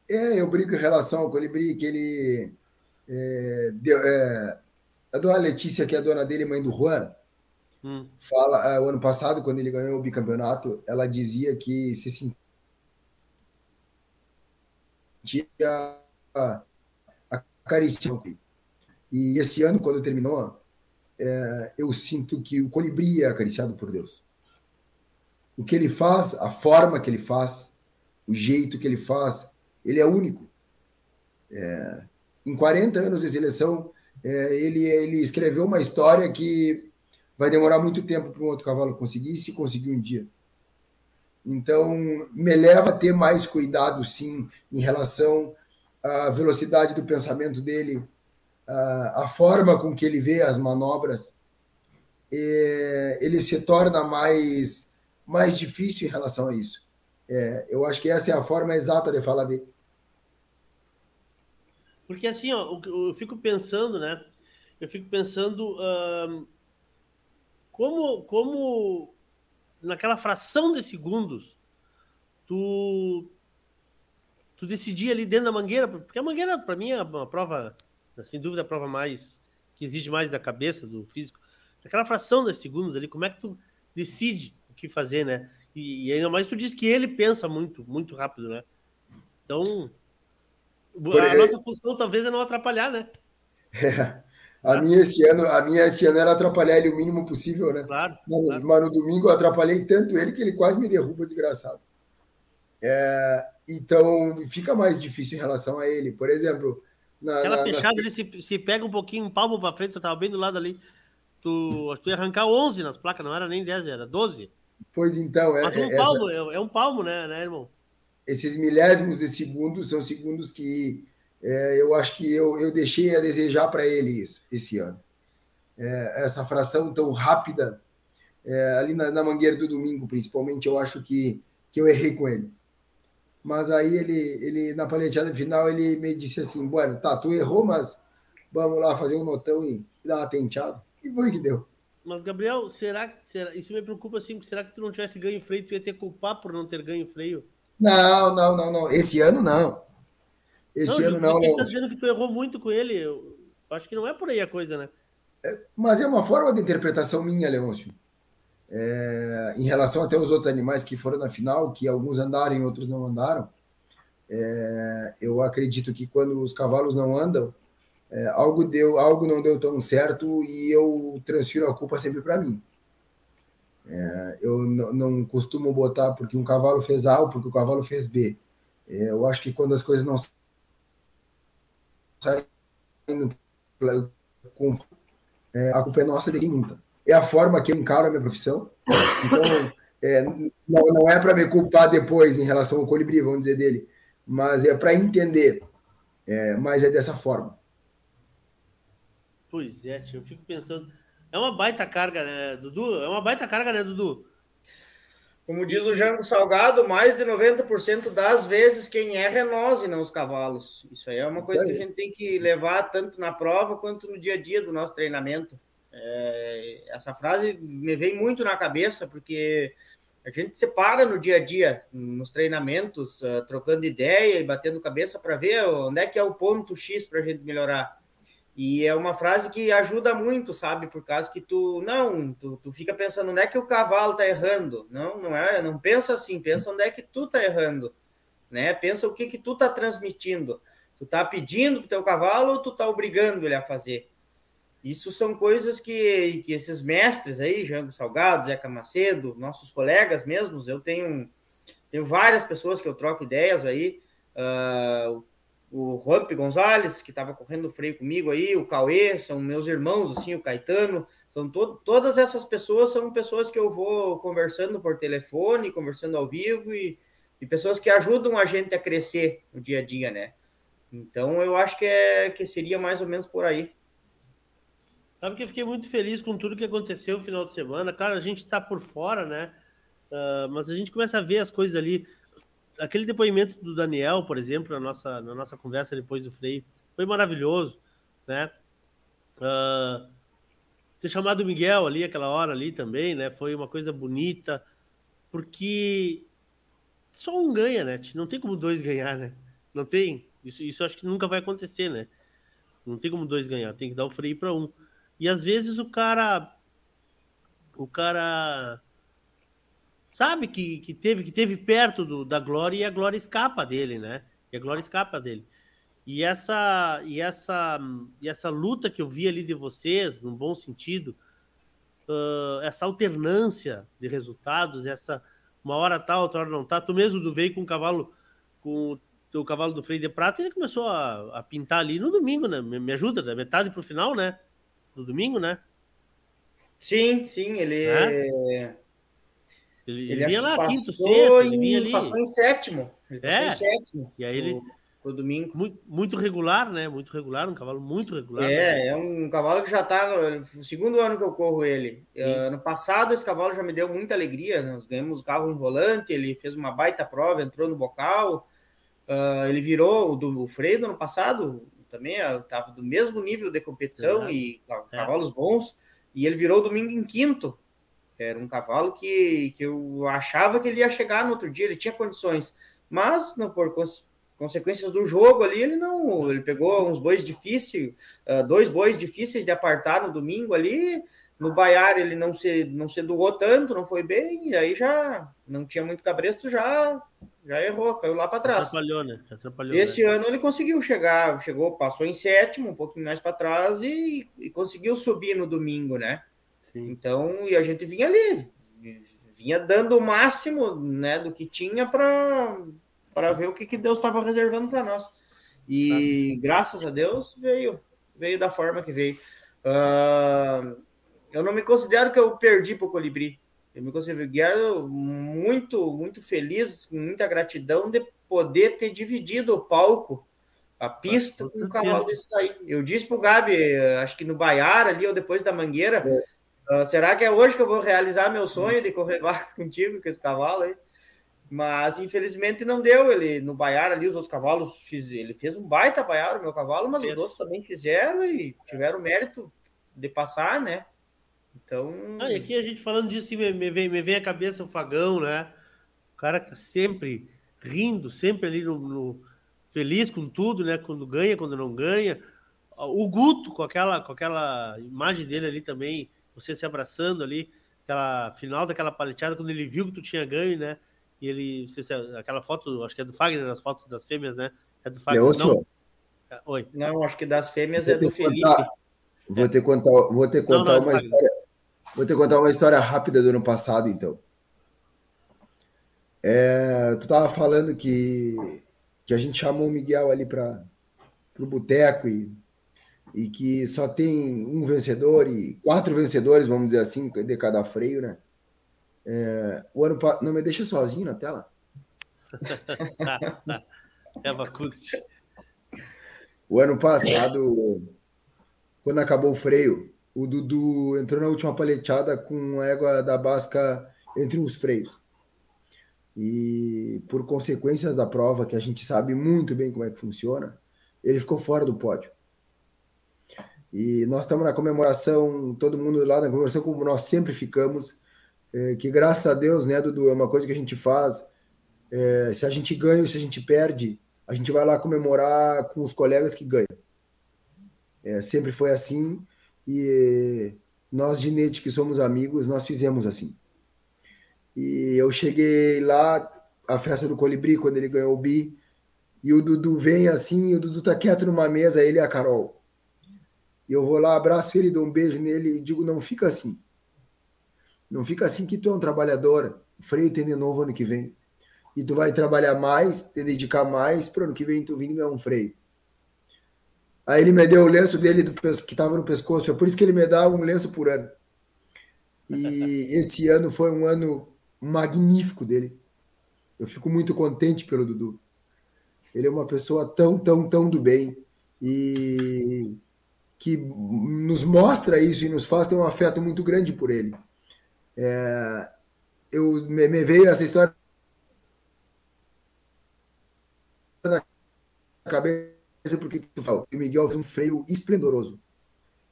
É, eu brinco em relação ao colibri que ele é, deu, é, a dona Letícia, que é a dona dele, mãe do Juan, hum. fala, é, o ano passado, quando ele ganhou o bicampeonato, ela dizia que se sentia acariciando e esse ano, quando terminou, é, eu sinto que o colibri é acariciado por Deus. O que ele faz, a forma que ele faz, o jeito que ele faz, ele é único. É, em 40 anos de seleção, é, ele, ele escreveu uma história que vai demorar muito tempo para um outro cavalo conseguir, se conseguir um dia. Então, me leva a ter mais cuidado, sim, em relação à velocidade do pensamento dele, a forma com que ele vê as manobras. Ele se torna mais, mais difícil em relação a isso. É, eu acho que essa é a forma exata de falar dele. Porque assim, ó, eu fico pensando, né? Eu fico pensando como, como naquela fração de segundos tu tu decidir ali dentro da mangueira, porque a mangueira para mim é uma prova, sem dúvida, a prova mais que exige mais da cabeça, do físico. Aquela fração de segundos ali, como é que tu decide o que fazer, né? E, e ainda mais tu diz que ele pensa muito, muito rápido, né? Então, a nossa função talvez é não atrapalhar, né? É. A minha esse ano, a minha esse ano era atrapalhar ele o mínimo possível, né? Claro. Mas, claro. mas no domingo eu atrapalhei tanto ele que ele quase me derruba, desgraçado. É, então fica mais difícil em relação a ele. Por exemplo, na, aquela na, fechada, nas... ele se, se pega um pouquinho, um palmo para frente, eu tava bem do lado ali. Tu, tu ia arrancar 11 nas placas, não era nem 10, era 12. Pois então, é. Mas um é, palmo, essa... é, um palmo, né, né, irmão? Esses milésimos de segundos são segundos que é, eu acho que eu, eu deixei a desejar para ele isso esse ano. É, essa fração tão rápida, é, ali na, na, mangueira do domingo, principalmente, eu acho que, que eu errei com ele. Mas aí ele, ele na paleteada final, ele me disse assim: Bueno, tá, tu errou, mas vamos lá fazer um notão e dar uma tenteada. E foi que deu. Mas, Gabriel, será, será isso me preocupa assim? Será que se tu não tivesse ganho freio, tu ia ter culpar por não ter ganho freio? Não, não, não, não. Esse ano não. Esse não, ano não. Você está dizendo que tu errou muito com ele. Eu acho que não é por aí a coisa, né? É, mas é uma forma de interpretação minha, Leôncio. É, em relação até os outros animais que foram na final, que alguns andaram e outros não andaram, é, eu acredito que quando os cavalos não andam, é, algo deu, algo não deu tão certo e eu transfiro a culpa sempre para mim. É, eu não costumo botar porque um cavalo fez A ou porque o cavalo fez B. É, eu acho que quando as coisas não com é, a culpa é nossa de quem monta. É a forma que eu encaro a minha profissão. Então, é, não, não é para me culpar depois em relação ao colibri, vamos dizer dele, mas é para entender. É, mas é dessa forma. Pois é, tio, eu fico pensando. É uma baita carga, né, Dudu? É uma baita carga, né, Dudu? Como diz o Jango Salgado, mais de 90% das vezes quem erra é nós e não os cavalos. Isso aí é uma coisa que a gente tem que levar tanto na prova quanto no dia a dia do nosso treinamento. É, essa frase me vem muito na cabeça, porque a gente separa no dia a dia, nos treinamentos, uh, trocando ideia e batendo cabeça para ver onde é que é o ponto X para a gente melhorar. E é uma frase que ajuda muito, sabe? Por causa que tu não, tu, tu fica pensando onde é que o cavalo tá errando. Não, não é, não pensa assim, pensa onde é que tu tá errando, né? Pensa o que que tu tá transmitindo. Tu tá pedindo pro teu cavalo ou tu tá obrigando ele a fazer? Isso são coisas que, que esses mestres aí, Jango Salgado, Zeca Macedo, nossos colegas mesmos, eu tenho, tenho várias pessoas que eu troco ideias aí, uh, o Romp Gonzalez, que estava correndo freio comigo aí, o Cauê, são meus irmãos, assim, o Caetano, são to todas essas pessoas são pessoas que eu vou conversando por telefone, conversando ao vivo e, e pessoas que ajudam a gente a crescer no dia a dia, né? Então eu acho que, é, que seria mais ou menos por aí. Sabe que eu fiquei muito feliz com tudo que aconteceu no final de semana. Claro, a gente está por fora, né? Uh, mas a gente começa a ver as coisas ali aquele depoimento do Daniel, por exemplo, na nossa, na nossa conversa depois do freio, foi maravilhoso, né? Uh, ter chamado o Miguel ali aquela hora ali também, né? Foi uma coisa bonita, porque só um ganha, né? Não tem como dois ganhar, né? Não tem. Isso, isso acho que nunca vai acontecer, né? Não tem como dois ganhar, tem que dar o freio para um. E às vezes o cara o cara sabe que, que teve que teve perto do, da glória e a glória escapa dele, né? E a glória escapa dele. E essa e essa e essa luta que eu vi ali de vocês, num bom sentido, uh, essa alternância de resultados, essa uma hora tá, outra hora não tá. Tu mesmo do veio com o cavalo com o cavalo do freio de prata, ele começou a, a pintar ali no domingo, né? Me, me ajuda, da metade pro final, né? No domingo, né? Sim, sim, ele. É? Ele, ele vinha lá, quinto, sexto, ele vinha ali. Passou em sétimo. Ele é. em sétimo. E aí ele. O domingo. Muito, muito, regular, né? Muito regular, um cavalo muito regular. É, né? é um cavalo que já está no segundo ano que eu corro ele. Uh, ano passado, esse cavalo já me deu muita alegria. Nós ganhamos o carro enrolante, ele fez uma baita prova, entrou no bocal. Uh, ele virou o do o freio do ano passado, também estava do mesmo nível de competição é. e cavalos é. bons. E ele virou domingo em quinto. Era um cavalo que, que eu achava que ele ia chegar no outro dia, ele tinha condições. Mas, não por consequências do jogo ali, ele não. Ele pegou uns bois difíceis, uh, dois bois difíceis de apartar no domingo ali. No Baiar ele não se, não se doou tanto, não foi bem, e aí já não tinha muito cabresto, já já errou, caiu lá para trás. Atrapalhou, né? Atrapalhou, Esse né? ano ele conseguiu chegar, chegou, passou em sétimo, um pouquinho mais para trás e, e, conseguiu subir no domingo, né? Sim. Então, e a gente vinha ali, vinha dando o máximo, né, do que tinha para para ver o que, que Deus estava reservando para nós. E tá. graças a Deus veio, veio da forma que veio. Uh, eu não me considero que eu perdi para o colibri. Eu me considero muito, muito feliz, com muita gratidão de poder ter dividido o palco, a pista, com um cavalo desse aí. Eu disse para o Gabi, acho que no Baiar ali, ou depois da Mangueira, é. uh, será que é hoje que eu vou realizar meu sonho de correr lá contigo, com esse cavalo aí? Mas infelizmente não deu. Ele no Baiar ali, os outros cavalos, fiz, ele fez um baita Baiar, o meu cavalo, mas Fez. os outros também fizeram e tiveram mérito de passar, né? Então. Ah, e aqui a gente falando disso, me, me, vem, me vem à cabeça o Fagão, né? O cara que tá sempre rindo, sempre ali no, no, feliz com tudo, né? Quando ganha, quando não ganha. O Guto, com aquela, com aquela imagem dele ali também, você se abraçando ali, aquela final daquela paleteada, quando ele viu que tu tinha ganho, né? E ele, se, aquela foto, acho que é do Fagner, as fotos das fêmeas, né? É do Fagner. Não, é, Oi. Não, acho que das fêmeas é do Felipe. Contar, vou ter que contar, vou ter contar não, não, uma história. Vou te contar uma história rápida do ano passado, então. É, tu tava falando que, que a gente chamou o Miguel ali para o boteco e, e que só tem um vencedor e quatro vencedores, vamos dizer assim, de cada freio, né? É, o ano Não me deixa sozinho na tela. é Vacucci. O ano passado, quando acabou o freio, o Dudu entrou na última paleteada com égua da Basca entre os freios. E por consequências da prova, que a gente sabe muito bem como é que funciona, ele ficou fora do pódio. E nós estamos na comemoração, todo mundo lá na comemoração, como nós sempre ficamos, é, que graças a Deus, né, Dudu, é uma coisa que a gente faz. É, se a gente ganha ou se a gente perde, a gente vai lá comemorar com os colegas que ganham. É, sempre foi assim e nós, Ginete, que somos amigos, nós fizemos assim. E eu cheguei lá, a festa do Colibri, quando ele ganhou o Bi, e o Dudu vem assim, o Dudu tá quieto numa mesa, ele e a Carol. E eu vou lá, abraço ele, dou um beijo nele e digo, não fica assim. Não fica assim que tu é um trabalhador. Freio tem de novo ano que vem. E tu vai trabalhar mais, te dedicar mais, para ano que vem tu vir ganhar um freio. Aí ele me deu o lenço dele do, que estava no pescoço. É por isso que ele me dá um lenço por ano. E esse ano foi um ano magnífico dele. Eu fico muito contente pelo Dudu. Ele é uma pessoa tão, tão, tão do bem e que nos mostra isso e nos faz ter um afeto muito grande por ele. É, eu me, me veio essa história na cabeça porque tu fala, o Miguel fez um freio esplendoroso.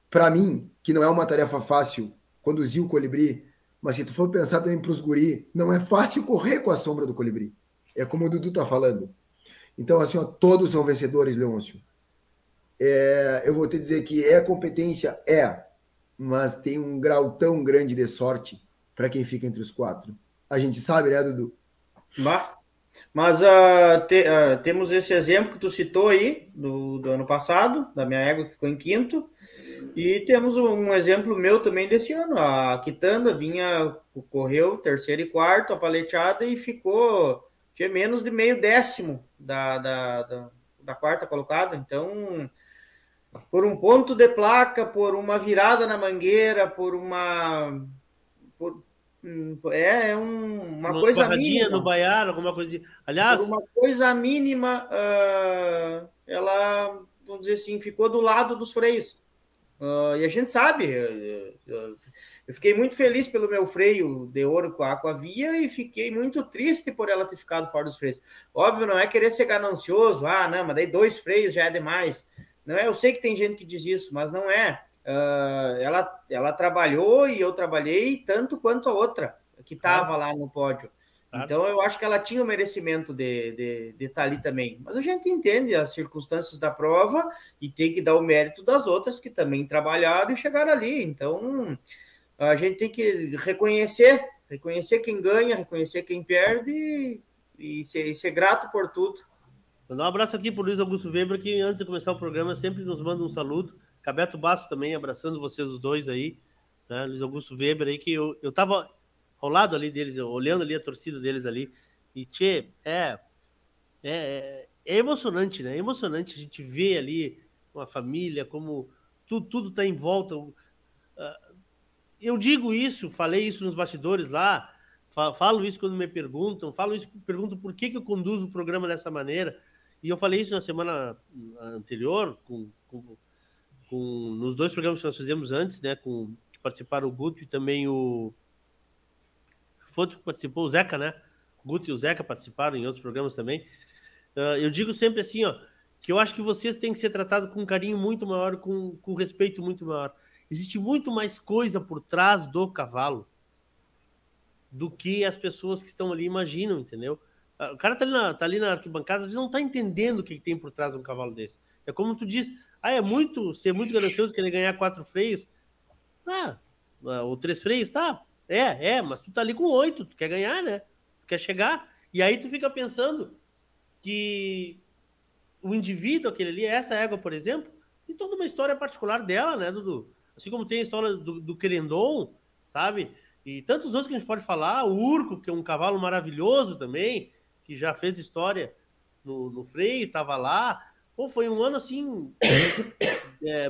Para mim, que não é uma tarefa fácil conduzir o colibri, mas se tu for pensar também para os guri, não é fácil correr com a sombra do colibri. É como o Dudu tá falando. Então, assim, ó, todos são vencedores, Leôncio. É, eu vou te dizer que é competência, é, mas tem um grau tão grande de sorte para quem fica entre os quatro. A gente sabe, né, Dudu? Bah, mas uh, te, uh, temos esse exemplo que tu citou aí, do, do ano passado, da minha égua que ficou em quinto, e temos um exemplo meu também desse ano. A Quitanda vinha, correu terceiro e quarto, a paleteada, e ficou tinha menos de meio décimo da, da, da, da quarta colocada. Então, por um ponto de placa, por uma virada na mangueira, por uma. Por, é, é um, uma, uma coisa mínima. no baiar, alguma coisa. Aliás. Por uma coisa mínima, uh, ela, vamos dizer assim, ficou do lado dos freios. Uh, e a gente sabe, uh, eu fiquei muito feliz pelo meu freio de ouro com a Aquavia e fiquei muito triste por ela ter ficado fora dos freios. Óbvio, não é querer ser ganancioso, ah, não, mas daí dois freios já é demais. Não é, eu sei que tem gente que diz isso, mas não é. Uh, ela, ela trabalhou e eu trabalhei tanto quanto a outra que estava lá no pódio. Então eu acho que ela tinha o merecimento de, de, de estar tá ali também. Mas a gente entende as circunstâncias da prova e tem que dar o mérito das outras que também trabalharam e chegaram ali. Então a gente tem que reconhecer, reconhecer quem ganha, reconhecer quem perde e, e, ser, e ser, grato por tudo. Mandar um abraço aqui para o Luiz Augusto Weber, que antes de começar o programa sempre nos manda um saludo. Cabeto Basso também, abraçando vocês os dois aí. Né? Luiz Augusto Weber aí, que eu, eu tava ao lado ali deles, olhando ali a torcida deles ali. E, tchê, é, é, é emocionante, né? É emocionante a gente ver ali uma família, como tudo, tudo tá em volta. Uh, eu digo isso, falei isso nos bastidores lá, falo isso quando me perguntam, falo isso, pergunto por que, que eu conduzo o programa dessa maneira. E eu falei isso na semana anterior, com, com, com nos dois programas que nós fizemos antes, né? Com, que participaram o Guto e também o. Foi que participou, o Zeca, né? O Guto e o Zeca participaram em outros programas também. Uh, eu digo sempre assim, ó, que eu acho que vocês têm que ser tratados com um carinho muito maior, com, com respeito muito maior. Existe muito mais coisa por trás do cavalo do que as pessoas que estão ali imaginam, entendeu? Ah, o cara tá ali na, tá ali na arquibancada, às vezes não tá entendendo o que, tem por trás de um cavalo desse. É como tu diz, ah, é muito, ser muito ganancioso querer ganhar quatro freios. Ah, ah, ou três freios, tá? É, é, mas tu tá ali com oito, tu quer ganhar, né? Tu quer chegar. E aí tu fica pensando que o indivíduo, aquele ali, essa égua, por exemplo, tem toda uma história particular dela, né, Dudu? Assim como tem a história do, do Querendon, sabe? E tantos outros que a gente pode falar. O Urco, que é um cavalo maravilhoso também, que já fez história no, no freio, estava lá. Pô, foi um ano assim, é,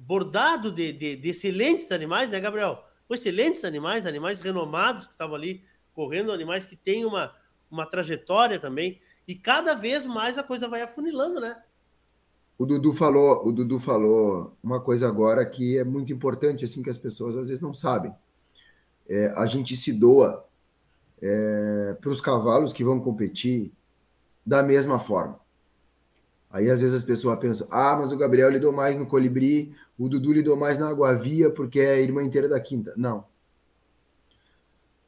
bordado de, de, de, excelentes animais, né, Gabriel? Excelentes animais, animais renomados que estavam ali correndo, animais que têm uma, uma trajetória também. E cada vez mais a coisa vai afunilando, né? O Dudu falou, o Dudu falou uma coisa agora que é muito importante, assim, que as pessoas às vezes não sabem. É, a gente se doa é, para os cavalos que vão competir da mesma forma. Aí às vezes as pessoas pensam: ah, mas o Gabriel lidou mais no colibri, o Dudu lidou mais na Água-Via porque é a irmã inteira da quinta. Não.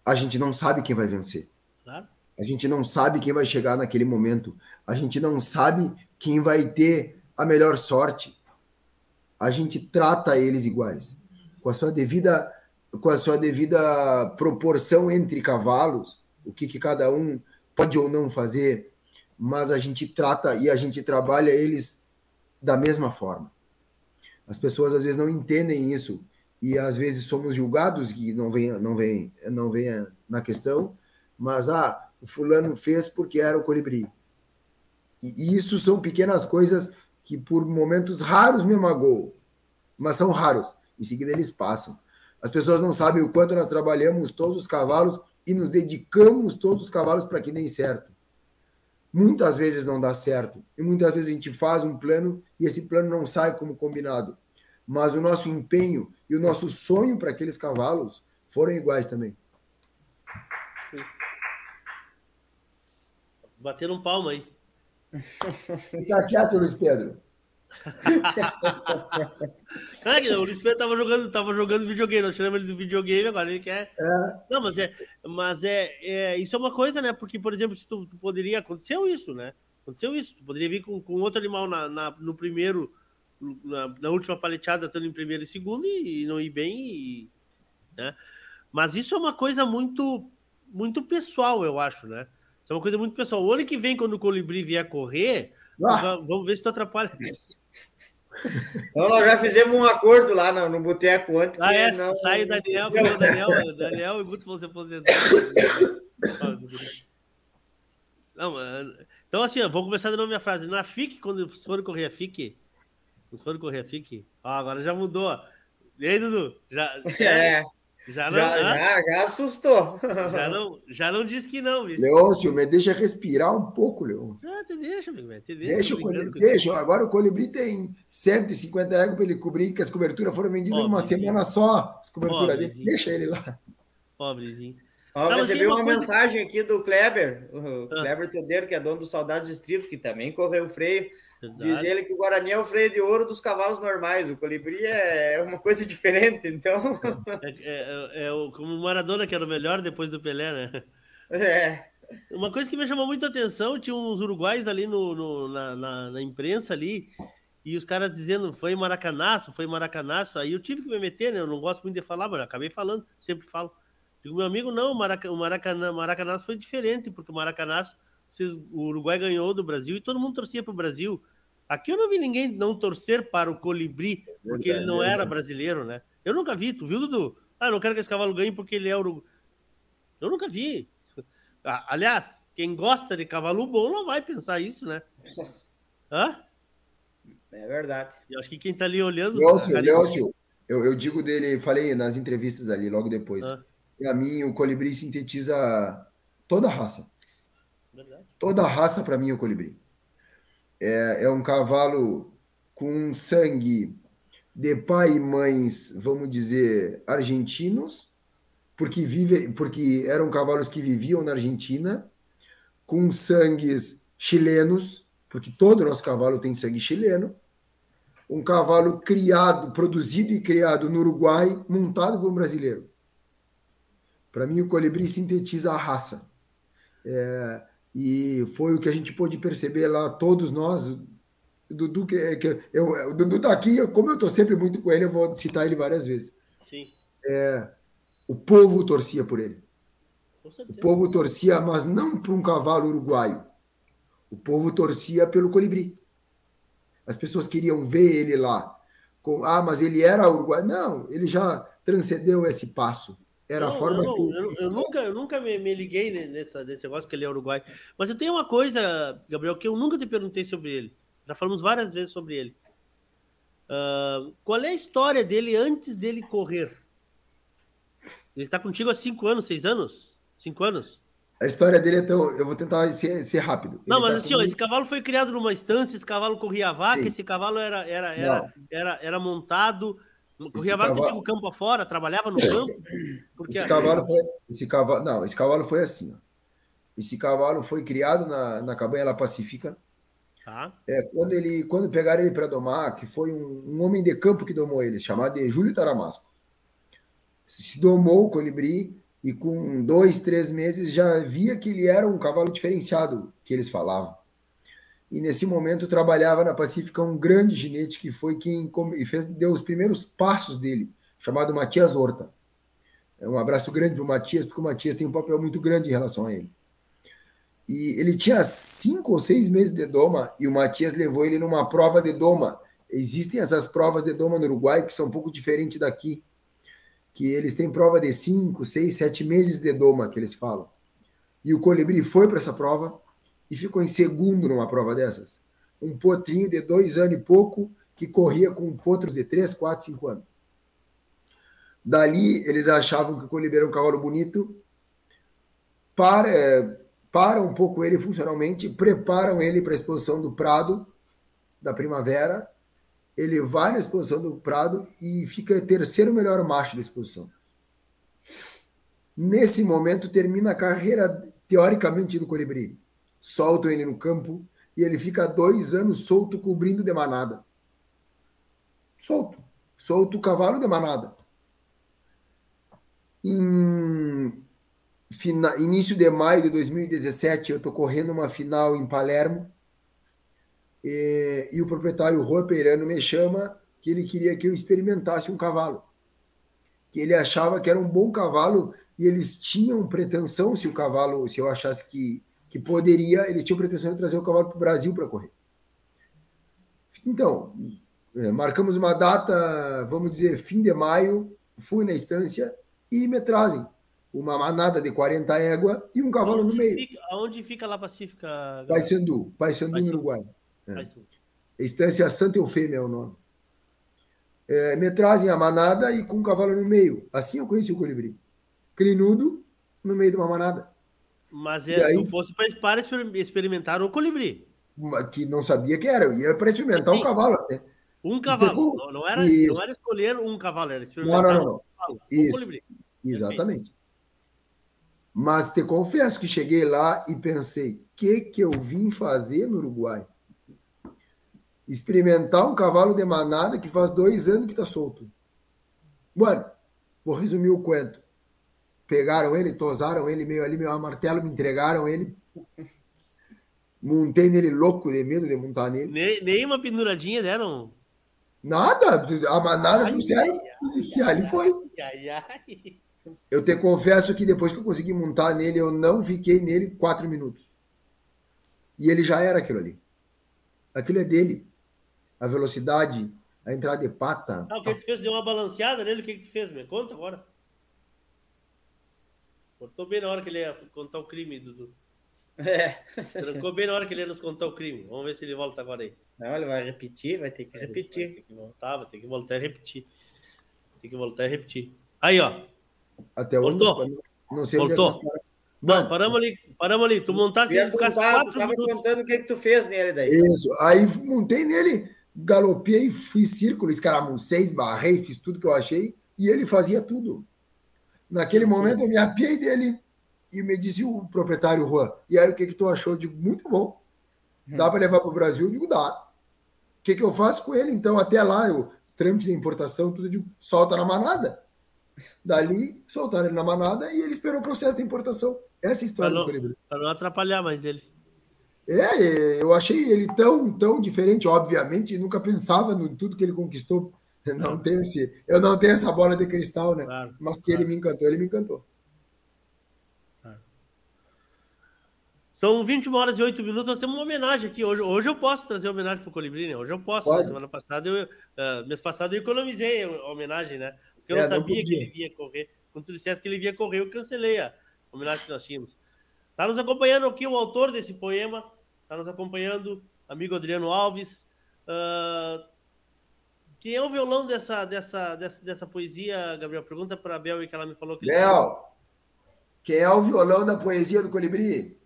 A gente não sabe quem vai vencer. Claro. A gente não sabe quem vai chegar naquele momento. A gente não sabe quem vai ter a melhor sorte, a gente trata eles iguais, com a sua devida com a sua devida proporção entre cavalos, o que, que cada um pode ou não fazer, mas a gente trata e a gente trabalha eles da mesma forma. As pessoas às vezes não entendem isso e às vezes somos julgados que não vem não vem não vem na questão, mas ah, o fulano fez porque era o colibri. E isso são pequenas coisas que por momentos raros me magoam, mas são raros. Em seguida eles passam. As pessoas não sabem o quanto nós trabalhamos todos os cavalos e nos dedicamos todos os cavalos para que deem certo. Muitas vezes não dá certo e muitas vezes a gente faz um plano e esse plano não sai como combinado. Mas o nosso empenho e o nosso sonho para aqueles cavalos foram iguais também. Bateram um palmo aí. Fica quieto, Luiz Pedro. é, o Luiz Pedro tava jogando, tava jogando videogame, nós tiramos ele do videogame, agora ele quer. É. Não, mas é, mas é, é, isso é uma coisa, né? Porque, por exemplo, se tu, tu poderia. Aconteceu isso, né? Aconteceu isso. Tu poderia vir com, com outro animal na, na no primeiro, na, na, última paleteada, estando em primeiro e segundo, e, e não ir bem, e, né? Mas isso é uma coisa muito, muito pessoal, eu acho, né? Isso é uma coisa muito pessoal. O ano que vem, quando o Colibri vier correr, ah. vamos ver se tu atrapalha. Então, nós já fizemos um acordo lá no, no boteco antes. Ah, é? Não... Sai o Daniel, o Daniel, Daniel e o Guto vão se aposentar. Não, então, assim, ó, vou começar de novo minha frase. Na FIC, quando for correr a FIC, Se for correr, fique. Ó, agora já mudou. E aí, Dudu? Já, é. Já, não, já, já, já, assustou. Já não, já não disse que não, viu? Leôncio, me deixa respirar um pouco, Leôncio. Ah, te deixa, amigo. Te deixa. Deixa, o colibri, deixa. Agora o colibri tem 150 egos para ele cobrir, que as coberturas foram vendidas numa semana só. As coberturas dele. Deixa ele lá. Pobrezinho. Ó, não, recebi uma, uma coisa... mensagem aqui do Kleber, o ah. Kleber Teodeiro, que é dono do Saudades Estribos, que também correu o freio. Diz ele que o Guarani é o freio de ouro dos cavalos normais. O colibri é uma coisa diferente, então. É, é, é, é o, como o Maradona, que era o melhor depois do Pelé, né? É. Uma coisa que me chamou muita atenção: tinha uns uruguais ali no, no na, na, na, imprensa ali, e os caras dizendo foi maracanaço, foi maracanaço. Aí eu tive que me meter, né? Eu não gosto muito de falar, mas acabei falando, sempre falo. Digo, meu amigo, não, o Maracanã, Maracanaço foi diferente, porque o Maracanaço, o Uruguai ganhou do Brasil e todo mundo torcia para o Brasil. Aqui eu não vi ninguém não torcer para o Colibri, porque ele não era brasileiro, né? Eu nunca vi, tu viu, Dudu? Ah, não quero que esse cavalo ganhe porque ele é uruguai. Eu nunca vi. Ah, aliás, quem gosta de cavalo bom não vai pensar isso, né? Hã? É verdade. Eu acho que quem tá ali olhando. Leócio, Leócio, eu, eu digo dele, falei nas entrevistas ali logo depois. Ah. Para mim, o colibri sintetiza toda a raça. Verdade. Toda a raça, para mim, é o colibri. É, é um cavalo com sangue de pai e mães, vamos dizer, argentinos, porque vive, porque eram cavalos que viviam na Argentina, com sangues chilenos, porque todo nosso cavalo tem sangue chileno. Um cavalo criado, produzido e criado no Uruguai, montado por um brasileiro. Para mim, o colibri sintetiza a raça. É, e foi o que a gente pôde perceber lá, todos nós. O Dudu, que, que eu, o Dudu tá aqui, como eu estou sempre muito com ele, eu vou citar ele várias vezes. Sim. É, o povo torcia por ele. O povo torcia, mas não por um cavalo uruguaio. O povo torcia pelo colibri. As pessoas queriam ver ele lá. Com, ah, mas ele era uruguaio. Não, ele já transcendeu esse passo. Era não, a forma não, que eu, eu, eu, nunca, eu nunca me, me liguei nessa, nesse negócio que ele é uruguai. Mas eu tenho uma coisa, Gabriel, que eu nunca te perguntei sobre ele. Já falamos várias vezes sobre ele. Uh, qual é a história dele antes dele correr? Ele está contigo há cinco anos, seis anos? Cinco anos? A história dele é tão. Eu vou tentar ser, ser rápido. Não, ele mas tá assim, comigo... ó, esse cavalo foi criado numa estância, esse cavalo corria a vaca, Sim. esse cavalo era, era, era, era, era montado Corria cavalo... que tinha um campo afora, trabalhava no campo. Porque... Esse cavalo foi. Esse cavalo, não, esse cavalo foi assim. Ó. Esse cavalo foi criado na, na cabanha La Pacífica. Tá. É, quando, ele, quando pegaram ele para domar, que foi um, um, homem de campo que domou ele, chamado de Júlio Taramasco. Se domou o colibri e com dois, três meses já via que ele era um cavalo diferenciado, que eles falavam e nesse momento trabalhava na Pacífica um grande ginete que foi quem fez, deu os primeiros passos dele, chamado Matias Horta. É um abraço grande para o Matias, porque o Matias tem um papel muito grande em relação a ele. E ele tinha cinco ou seis meses de doma e o Matias levou ele numa prova de doma. Existem essas provas de doma no Uruguai que são um pouco diferentes daqui, que eles têm prova de cinco, seis, sete meses de doma, que eles falam. E o Colibri foi para essa prova, e ficou em segundo numa prova dessas. Um potrinho de dois anos e pouco que corria com potros de três, quatro, cinco anos. Dali, eles achavam que o Colibri era um cavalo bonito, para, é, para um pouco ele funcionalmente, preparam ele para a exposição do Prado, da primavera. Ele vai na exposição do Prado e fica terceiro melhor macho da exposição. Nesse momento, termina a carreira, teoricamente, do Colibri soltam ele no campo e ele fica dois anos solto cobrindo de manada. Solto. Solto o cavalo de manada. Em fina, início de maio de 2017, eu estou correndo uma final em Palermo e, e o proprietário Rua me chama que ele queria que eu experimentasse um cavalo. Que ele achava que era um bom cavalo e eles tinham pretensão se o cavalo, se eu achasse que que poderia, eles tinham pretensão de trazer o cavalo para o Brasil para correr. Então, é, marcamos uma data, vamos dizer, fim de maio, fui na estância e me trazem uma manada de 40 égua e um cavalo aonde no meio. Fica, aonde fica lá Pacífica? Paysandu, Paysandu, no Uruguai. É. Estância Santa Eufêmia é o nome. é, me trazem a manada e com um cavalo no meio. Assim eu conheci o colibri. Crinudo no meio de uma manada. Mas é, aí, fosse para experimentar o colibri. Que não sabia que era, eu ia para experimentar Sim. um cavalo até. Um cavalo, não, não, era, não era escolher um cavalo, era experimentar não, não, não. um cavalo, Isso. um colibri. Exatamente. Mas te confesso que cheguei lá e pensei, o que, que eu vim fazer no Uruguai? Experimentar um cavalo de manada que faz dois anos que está solto. Mano, vou resumir o quanto. Pegaram ele, tosaram ele meio ali, meio martelo, me entregaram ele. Montei nele louco de medo de montar nele. Nem, nem uma penduradinha deram? Nada, a manada trouxeram e ali foi. Ai, ai. Eu te confesso que depois que eu consegui montar nele, eu não fiquei nele quatro minutos. E ele já era aquilo ali. Aquilo é dele. A velocidade, a entrada de pata. Ah, o que, que tu fez? Deu uma balanceada nele? O que, que tu fez? Me conta agora. Cortou bem na hora que ele ia contar o crime, Dudu. É. Trancou bem na hora que ele ia nos contar o crime. Vamos ver se ele volta agora aí. Não, ele vai repetir, vai ter que repetir. Vai ter que voltar, vai ter que voltar a repetir. Tem que voltar a repetir. Aí, ó. Até hoje. Não sei Voltou. é Não, paramos ali, paramos ali. Tu montasse ele, ficasse quatro tava minutos. contando o que, que tu fez nele daí. Isso. Aí montei nele, galopei, fiz círculo, escaramucei, esbarrei, fiz tudo que eu achei. E ele fazia tudo. Naquele momento eu me apiei dele e me disse o proprietário Juan. E aí o que, que tu achou? Eu digo, muito bom. Dá para levar para o Brasil? Eu digo, dá. O que, que eu faço com ele? Então, até lá, eu trâmite de importação, tudo, eu digo, solta na manada. Dali, soltaram ele na manada e ele esperou o processo de importação. Essa é a história do colibri. Para não atrapalhar mais ele. É, eu achei ele tão, tão diferente, obviamente, nunca pensava em tudo que ele conquistou. Eu não tenho, esse, eu não tenho essa bola de cristal, né? Claro, Mas que claro. ele me encantou, ele me encantou. São 21 horas e 8 minutos, nós temos uma homenagem aqui. Hoje, hoje eu posso trazer homenagem para o Colibri, né? Hoje eu posso. Semana passada, eu, uh, mês passado eu economizei a homenagem, né? Porque eu é, não sabia não que ele ia correr. Quando tu dissesse que ele ia correr, eu cancelei a homenagem que nós tínhamos. Está nos acompanhando aqui o autor desse poema, está nos acompanhando, amigo Adriano Alves. Uh, quem é o violão dessa, dessa, dessa, dessa poesia, Gabriel? Pergunta para a Bel e que ela me falou que. Bel, quem é o violão da poesia do Colibri?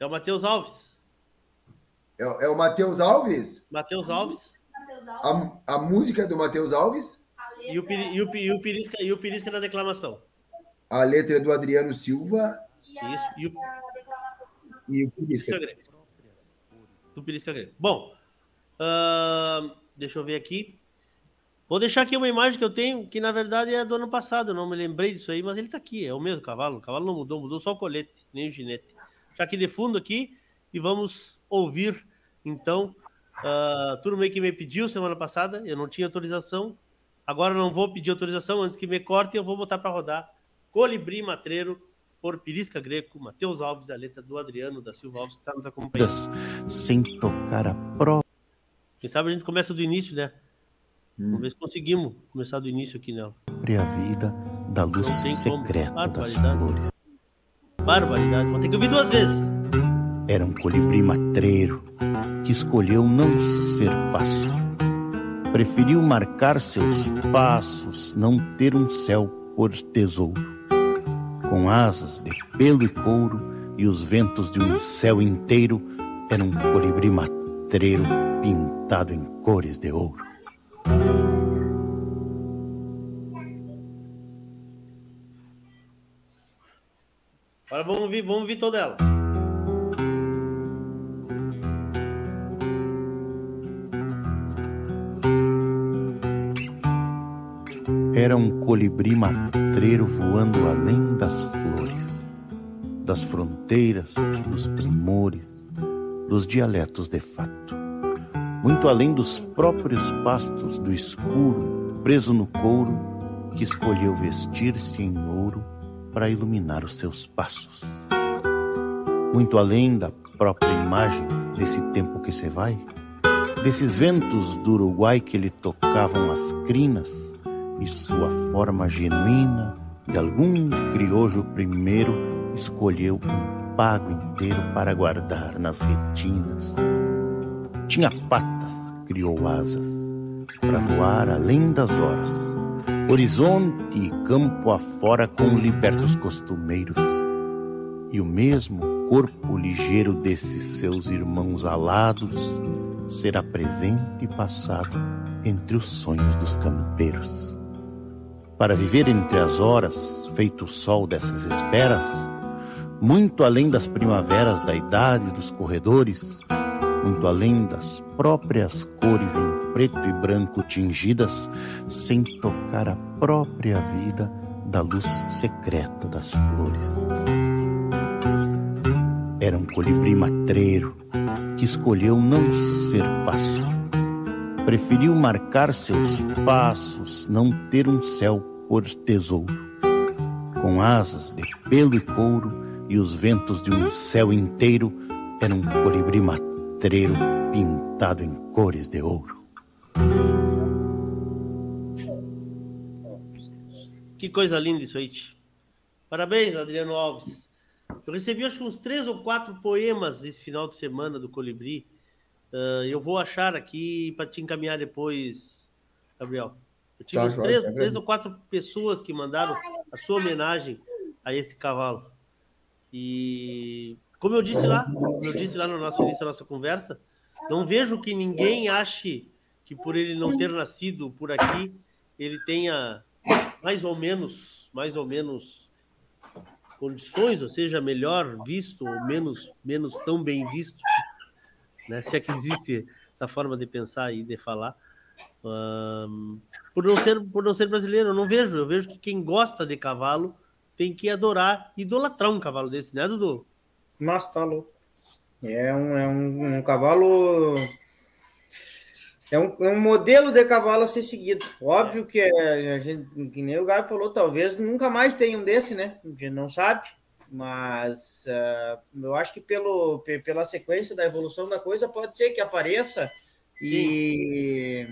É o Matheus Alves. É, é o Matheus Alves? Matheus Alves. A, a música é do Matheus Alves? E o, e, o, e, o Pirisca, e o Pirisca na declamação. A letra é do Adriano Silva. Isso. E o, e o Pirisca. Do Pirisca Grego. Bom, uh, deixa eu ver aqui. Vou deixar aqui uma imagem que eu tenho, que na verdade é do ano passado. Não me lembrei disso aí, mas ele está aqui. É o mesmo cavalo. O cavalo não mudou, mudou só o colete, nem o ginete. Já aqui de fundo aqui e vamos ouvir então. Uh, tudo meio que me pediu semana passada, eu não tinha autorização, Agora não vou pedir autorização antes que me cortem, eu vou botar para rodar. Colibri Matreiro, por Pirisca Greco, Matheus Alves, a letra do Adriano da Silva Alves, que está nos acompanhando. Sem tocar a prova. Quem sabe a gente começa do início, né? Hum. Vamos ver se conseguimos começar do início aqui nela. Sobre a vida da luz secreta das flores. Barbaridade, vou ter que ouvir duas vezes. Era um colibri matreiro que escolheu não ser pastor preferiu marcar seus passos, não ter um céu por tesouro. Com asas de pelo e couro e os ventos de um céu inteiro, era um colibri matreiro pintado em cores de ouro. Agora vamos ouvir, vamos ouvir toda ela. era um colibri matreiro voando além das flores, das fronteiras, dos primores, dos dialetos de fato, muito além dos próprios pastos do escuro, preso no couro, que escolheu vestir-se em ouro para iluminar os seus passos. Muito além da própria imagem desse tempo que se vai, desses ventos do Uruguai que lhe tocavam as crinas, e sua forma genuína de algum criojo primeiro escolheu um pago inteiro para guardar nas retinas. Tinha patas, criou asas, para voar além das horas, horizonte e campo afora com libertos costumeiros, e o mesmo corpo ligeiro desses seus irmãos alados será presente e passado entre os sonhos dos campeiros. Para viver entre as horas, feito o sol dessas esperas, muito além das primaveras da idade dos corredores, muito além das próprias cores em preto e branco tingidas, sem tocar a própria vida da luz secreta das flores. Era um colibri matreiro que escolheu não ser pássaro. Preferiu marcar seus passos, não ter um céu por tesouro. Com asas de pelo e couro e os ventos de um céu inteiro, era um colibri matreiro pintado em cores de ouro. Que coisa linda isso aí. Parabéns, Adriano Alves. Eu recebi acho que uns três ou quatro poemas esse final de semana do Colibri. Uh, eu vou achar aqui para te encaminhar depois, Gabriel. Eu tive tá, três, tá três ou quatro pessoas que mandaram a sua homenagem a esse cavalo. E como eu disse lá, eu disse lá no nosso início da nossa conversa, não vejo que ninguém ache que por ele não ter nascido por aqui, ele tenha mais ou menos, mais ou menos condições, ou seja, melhor visto ou menos, menos tão bem visto, né? Se é que existe essa forma de pensar e de falar, um, por não ser por não ser brasileiro, eu não vejo. Eu vejo que quem gosta de cavalo tem que adorar, idolatrar um cavalo desse, né, Dudu? Mas tá louco. É um, é um, um cavalo é um, é um, modelo de cavalo a ser seguido. Óbvio que é, a gente, que nem o Gabi falou, talvez nunca mais tenha um desse, né? A gente não sabe, mas uh, eu acho que pelo, pela sequência da evolução da coisa, pode ser que apareça. E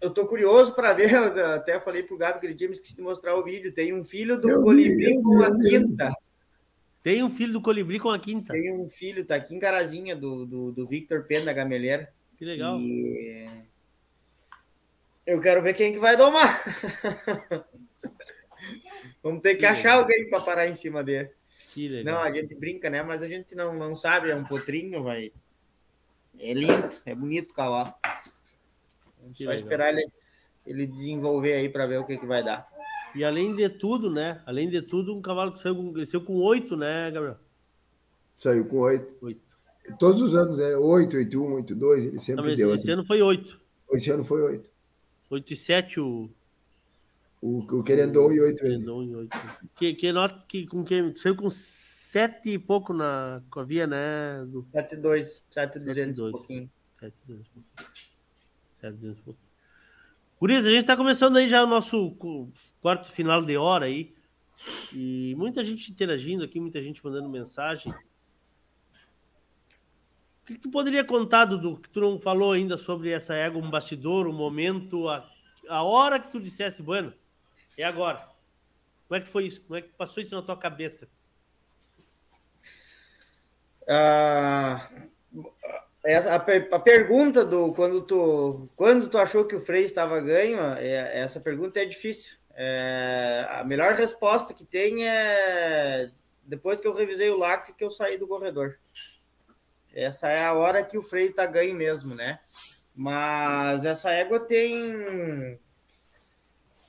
eu tô curioso para ver, até falei pro Gabi que ele tinha me esquecido de mostrar o vídeo. Tem um filho do Colibri vi, com a quinta. Tem um filho do Colibri com a quinta. Tem um filho, tá aqui em Carazinha, do, do, do Victor Pena Gameleira. Que legal. E... Eu quero ver quem que vai domar. Vamos ter que, que achar legal. alguém para parar em cima dele. Que legal. Não, a gente brinca, né? Mas a gente não, não sabe, é um potrinho, vai. É lindo, é bonito o cavalo. Só legal. esperar ele, ele desenvolver aí para ver o que, que vai dar. E além de tudo, né? Além de tudo, um cavalo que saiu, cresceu com oito, né, Gabriel? Saiu com oito. Oito. Todos os anos é 8, 8, 1, 8, 2, ele sempre Não, deu esse assim. ano foi 8. Esse ano foi 8. 8 e 7 o. O, o Querendon e 8 Querendon e 8. Que, que nota que com quem saiu com 7 e pouco na Covia, né? Do... 7 e 2, 7 e 200 um pouquinho. 7 e 200 7 e 200 pouquinho. Por isso, a gente está começando aí já o nosso quarto final de hora aí. E muita gente interagindo aqui, muita gente mandando mensagem. O que tu poderia contar, Dudu, que tu não falou ainda sobre essa égua, um bastidor, um momento, a, a hora que tu dissesse, bueno, é agora. Como é que foi isso? Como é que passou isso na tua cabeça? Ah, a, a, pergunta do quando tu, quando tu achou que o Frei estava ganho, é, essa pergunta é difícil. É, a melhor resposta que tem é depois que eu revisei o lacre que eu saí do corredor. Essa é a hora que o freio tá ganho mesmo, né? Mas essa égua tem.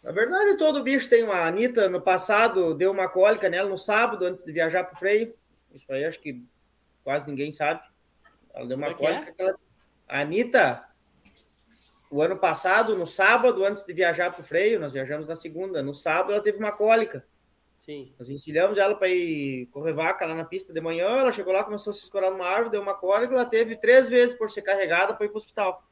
Na verdade, todo bicho tem uma. A Anitta, no passado, deu uma cólica nela no sábado, antes de viajar para o freio. Isso aí acho que quase ninguém sabe. Ela deu uma é, é? cólica. É? Ela... A Anitta, o ano passado, no sábado, antes de viajar para o freio, nós viajamos na segunda. No sábado, ela teve uma cólica. Sim. Nós encilhamos ela para ir correr vaca lá na pista de manhã. Ela chegou lá, começou a se escorar numa árvore, deu uma cólica. Ela teve três vezes por ser carregada para ir para o hospital.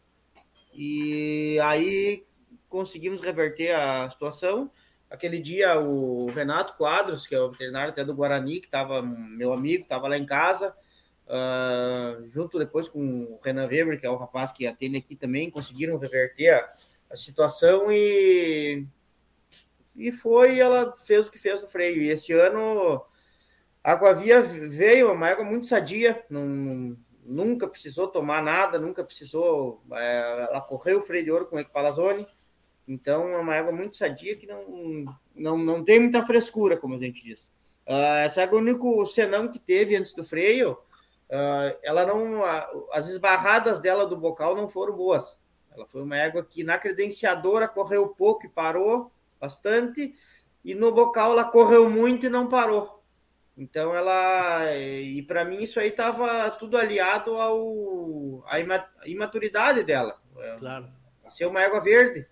E aí conseguimos reverter a situação. Aquele dia, o Renato Quadros, que é o veterinário até do Guarani, que estava meu amigo, estava lá em casa, uh, junto depois com o Renan Weber, que é o rapaz que atende aqui também, conseguiram reverter a, a situação e e foi, ela fez o que fez no freio. E esse ano a Aquavia veio, uma água muito sadia, nunca precisou tomar nada, nunca precisou. É, ela correu o freio de ouro com o Equipalazone, então é uma égua muito sadia que não, não, não tem muita frescura, como a gente diz. Uh, essa égua, o único senão que teve antes do freio, ela não. As esbarradas dela do bocal não foram boas. Ela foi uma égua que na credenciadora correu pouco e parou bastante, e no bocal ela correu muito e não parou. Então ela e para mim isso aí estava tudo aliado ao à imaturidade dela. Claro. Ser uma égua verde.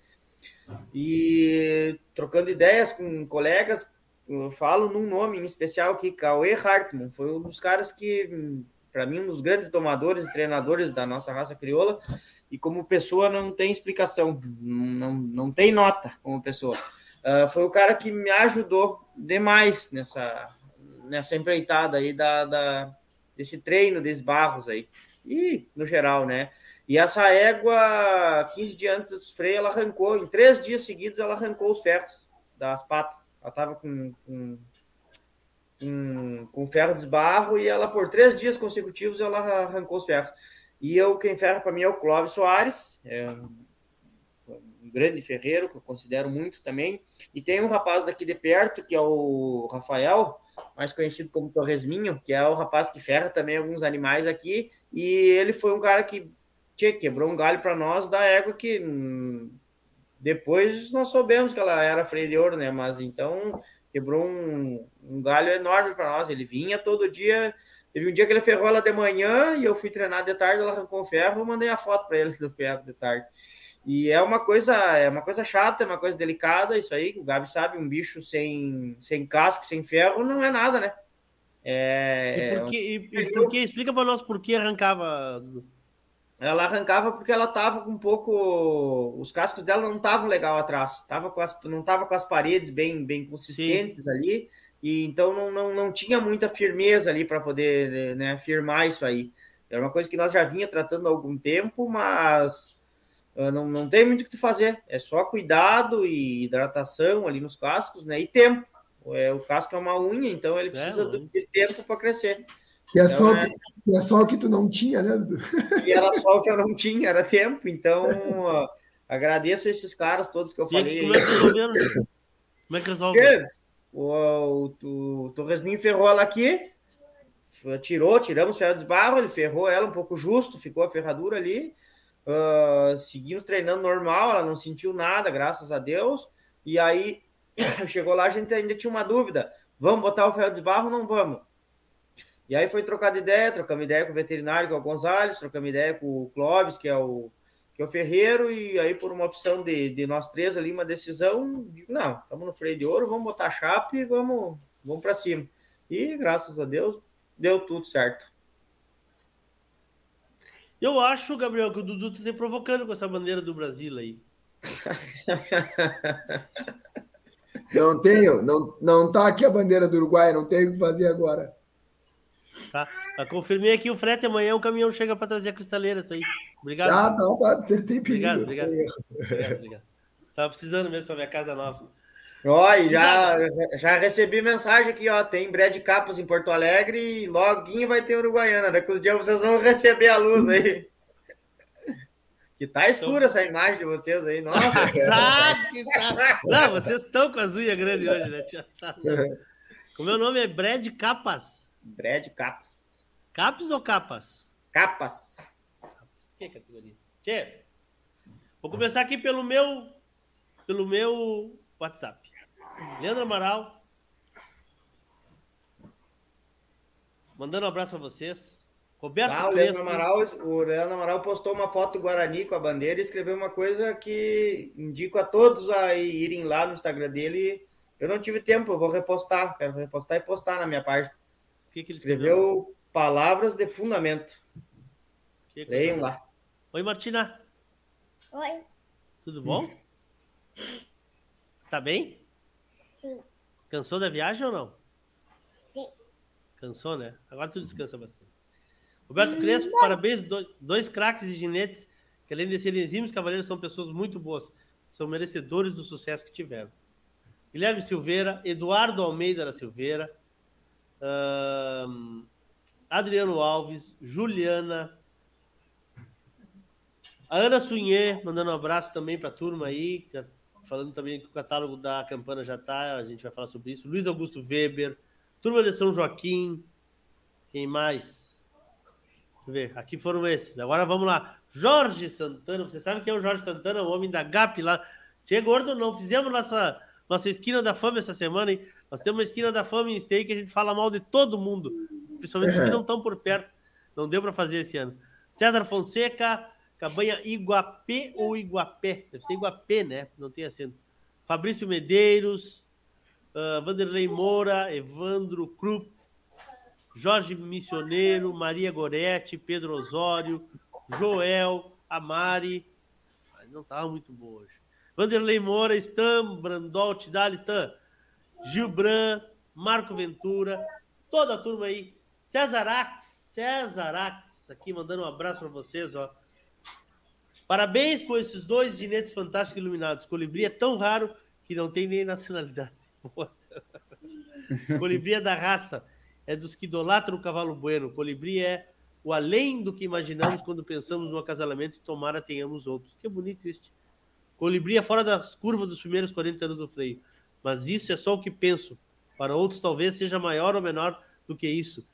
E trocando ideias com colegas, eu falo num nome em especial que Cauê Hartmann foi um dos caras que para mim um dos grandes domadores e treinadores da nossa raça crioula e como pessoa não tem explicação, não, não tem nota como pessoa. Uh, foi o cara que me ajudou demais nessa nessa empreitada aí da, da, desse treino desses barros aí. E no geral, né? E essa égua, 15 dias antes dos freios, ela arrancou, em três dias seguidos, ela arrancou os ferros das patas. Ela estava com, com, com, com ferro de esbarro e ela, por três dias consecutivos, ela arrancou os ferros. E eu, quem ferra para mim é o Clóvis Soares, é um grande ferreiro, que eu considero muito também. E tem um rapaz daqui de perto, que é o Rafael, mais conhecido como Torresminho, que é o rapaz que ferra também alguns animais aqui, e ele foi um cara que tchê, quebrou um galho para nós da égua que hum, depois nós soubemos que ela era freio de ouro, né? Mas então quebrou um, um galho enorme para nós. Ele vinha todo dia. Teve um dia que ele ferrou ela de manhã e eu fui treinar de tarde, ela arrancou o ferro, eu mandei a foto para ele do ferro de tarde. E é uma coisa, é uma coisa chata, é uma coisa delicada, isso aí, o Gabi sabe, um bicho sem, sem casco, sem ferro, não é nada, né? É, e por que, e, e por que explica para nós por que arrancava? Ela arrancava porque ela tava com um pouco. Os cascos dela não estavam legal atrás, tava com as, não tava com as paredes bem, bem consistentes Sim. ali, e então não, não, não tinha muita firmeza ali para poder né, firmar isso aí. Era uma coisa que nós já vinha tratando há algum tempo, mas ah, não, não tem muito o que fazer, é só cuidado e hidratação ali nos cascos, né? E tempo. É, o casco é uma unha, então ele é, precisa é, de tempo para crescer. E é, então, só, é... Que, é só o que tu não tinha, né, Dudu? E era só o que eu não tinha, era tempo. Então, uh, agradeço esses caras todos que eu falei. E como é que resolveram? Como é que resolve? O, o, o, o Torresminho ferrou ela aqui, tirou, tiramos o ferro de barro, ele ferrou ela um pouco justo, ficou a ferradura ali. Uh, seguimos treinando normal, ela não sentiu nada, graças a Deus. E aí chegou lá, a gente ainda tinha uma dúvida: vamos botar o ferro de barro ou não vamos? E aí foi trocada ideia, trocamos ideia com o veterinário, que é o Gonzalez, trocamos ideia com o Clóvis, que é o, que é o Ferreiro, e aí por uma opção de, de nós três ali, uma decisão, digo, não, estamos no freio de ouro, vamos botar chapa e vamos, vamos para cima. E graças a Deus deu tudo certo. Eu acho, Gabriel, que o Dudu está provocando com essa bandeira do Brasil aí. não tenho, não, não tá aqui a bandeira do Uruguai, não tenho o que fazer agora. Tá. Eu confirmei aqui o frete amanhã o caminhão chega para trazer a cristaleira, isso aí. Obrigado. Ah, tá, tá, tem, tem perigo. Obrigado, obrigado. obrigado, obrigado. Tava precisando mesmo para minha casa nova. Oi, já, já recebi mensagem aqui, ó. Tem Brad Capas em Porto Alegre e loguinho vai ter Uruguaiana. Daqui os dias vocês vão receber a luz aí. Que tá escura então... essa imagem de vocês aí, nossa. que tá. Não, vocês estão com as unhas grandes hoje, né? Tá, o meu nome é Brad Capas. Brad Capas. Capas ou capas? Capas. Que categoria? Tchê, vou começar aqui pelo meu, pelo meu WhatsApp. Leandro Amaral. Mandando um abraço para vocês. Roberto ah, o, Leandro Amaral, o Leandro Amaral postou uma foto do Guarani com a bandeira e escreveu uma coisa que indico a todos a irem lá no Instagram dele. Eu não tive tempo, eu vou repostar. Quero repostar e postar na minha página. O que, que ele escreveu? escreveu? Palavras de fundamento. Que Leiam lá. Oi, Martina. Oi. Tudo bom? Tá bem? Sim. Cansou da viagem ou não? Sim. Cansou, né? Agora tu descansa bastante. Roberto Crespo, não. parabéns. Dois, dois craques e ginetes, que além de serem exímios cavaleiros, são pessoas muito boas. São merecedores do sucesso que tiveram. Guilherme Silveira, Eduardo Almeida da Silveira, Adriano Alves, Juliana, a Ana Sunhê, mandando um abraço também para a turma aí, falando também que o catálogo da Campana já está, a gente vai falar sobre isso. Luiz Augusto Weber, turma de São Joaquim, quem mais? Deixa eu ver, aqui foram esses. Agora vamos lá. Jorge Santana, você sabe quem é o Jorge Santana, o homem da GAP lá. Tinha gordo, não fizemos nossa, nossa esquina da fama essa semana, hein? Nós temos uma esquina da fama em Stay que a gente fala mal de todo mundo, principalmente os que não estão por perto. Não deu para fazer esse ano. César Fonseca, Cabanha Iguapé ou Iguapé? Deve ser Iguapé, né? Não tem acento. Fabrício Medeiros, uh, Vanderlei Moura, Evandro Krupp, Jorge Missioneiro, Maria Goretti, Pedro Osório, Joel, Amari. Não estava muito boa hoje. Vanderlei Moura, Stan, Brandol, Tidal, Stan, Gilbran, Marco Ventura, toda a turma aí. César Ax, César Ax, aqui mandando um abraço para vocês, ó. Parabéns por esses dois ginetes fantásticos iluminados. Colibri é tão raro que não tem nem nacionalidade. Colibri é da raça, é dos que idolatram o cavalo bueno. Colibri é o além do que imaginamos quando pensamos no acasalamento e tomara tenhamos outros. Que bonito isso. Colibri é fora das curvas dos primeiros 40 anos do freio. Mas isso é só o que penso. Para outros, talvez seja maior ou menor do que isso.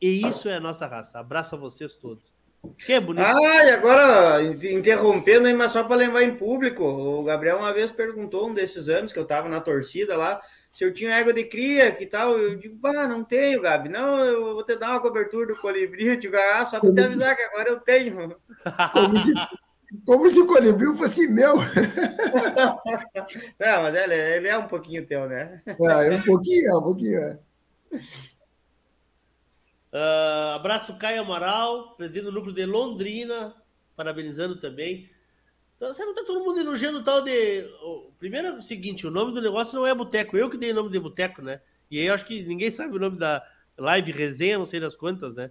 E isso é a nossa raça. Abraço a vocês todos. Que bonito. Ah, e agora, interrompendo, mas só para lembrar em público, o Gabriel uma vez perguntou, um desses anos que eu estava na torcida lá, se eu tinha égua de cria, que tal? Eu digo, ah, não tenho, Gabi. Não, eu vou te dar uma cobertura do colibri. Eu digo, ah, só para te avisar que agora eu tenho. Como se, como se o colibri fosse meu. não, mas ele, ele, é um pouquinho teu, né? É, um pouquinho, é um pouquinho, é. Uh, abraço Caio Amaral, presidente do núcleo de Londrina, parabenizando também. Então, você não tá todo mundo elogiando tal de. O, primeiro é o seguinte: o nome do negócio não é boteco, eu que dei o nome de boteco, né? E aí eu acho que ninguém sabe o nome da live, resenha, não sei das quantas, né?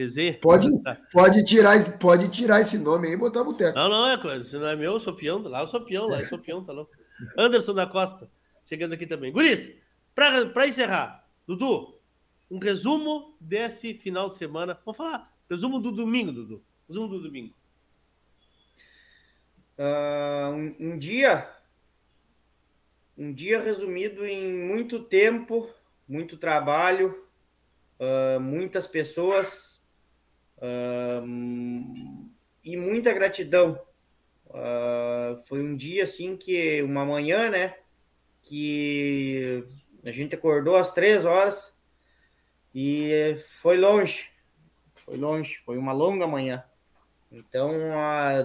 Resenha. Pode, pode, tirar, pode tirar esse nome aí e botar boteco. Não, não, é, se não é meu, eu sou peão, lá eu sou peão, lá eu sou peão, tá louco. Anderson da Costa, chegando aqui também. Guris, pra, pra encerrar, Dudu, um resumo desse final de semana. Vamos falar, resumo do domingo, Dudu. Resumo do domingo. Uh, um, um, dia, um dia resumido em muito tempo, muito trabalho, uh, muitas pessoas uh, e muita gratidão. foi um dia assim que uma manhã, né, que a gente acordou às três horas e foi longe, foi longe, foi uma longa manhã. Então,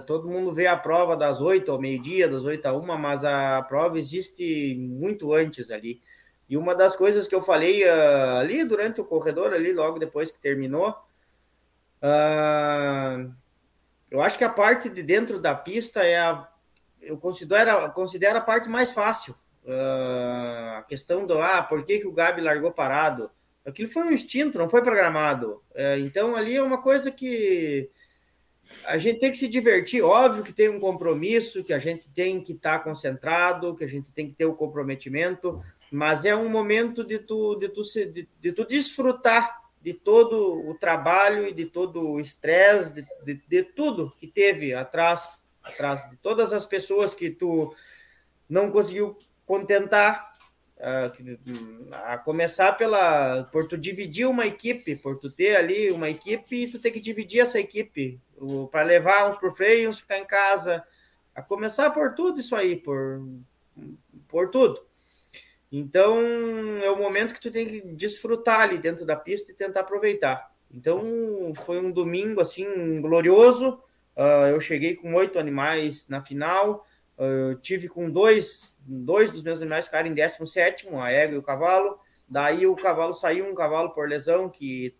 todo mundo vê a prova das oito ao meio-dia, das oito a uma, mas a prova existe muito antes ali. E uma das coisas que eu falei uh, ali durante o corredor, ali logo depois que terminou, uh, eu acho que a parte de dentro da pista é a, eu considero, considero a parte mais fácil. Uh, a questão do, ah, por que, que o Gabi largou parado? Aquilo foi um instinto, não foi programado. É, então, ali é uma coisa que a gente tem que se divertir. Óbvio que tem um compromisso, que a gente tem que estar tá concentrado, que a gente tem que ter o comprometimento, mas é um momento de tu, de tu, de, de tu desfrutar de todo o trabalho e de todo o estresse, de, de, de, tudo que teve atrás, atrás de todas as pessoas que tu não conseguiu contentar, a começar pela por tu dividir uma equipe, por tu ter ali uma equipe e tu ter que dividir essa equipe para levar uns para o freio, uns ficar em casa, a começar por tudo isso aí, por por tudo. Então é o momento que tu tem que desfrutar ali dentro da pista e tentar aproveitar. Então foi um domingo assim glorioso. Uh, eu cheguei com oito animais na final. Uh, tive com dois dois dos meus animais ficaram em 17, a égua e o cavalo. Daí o cavalo saiu, um cavalo por lesão, que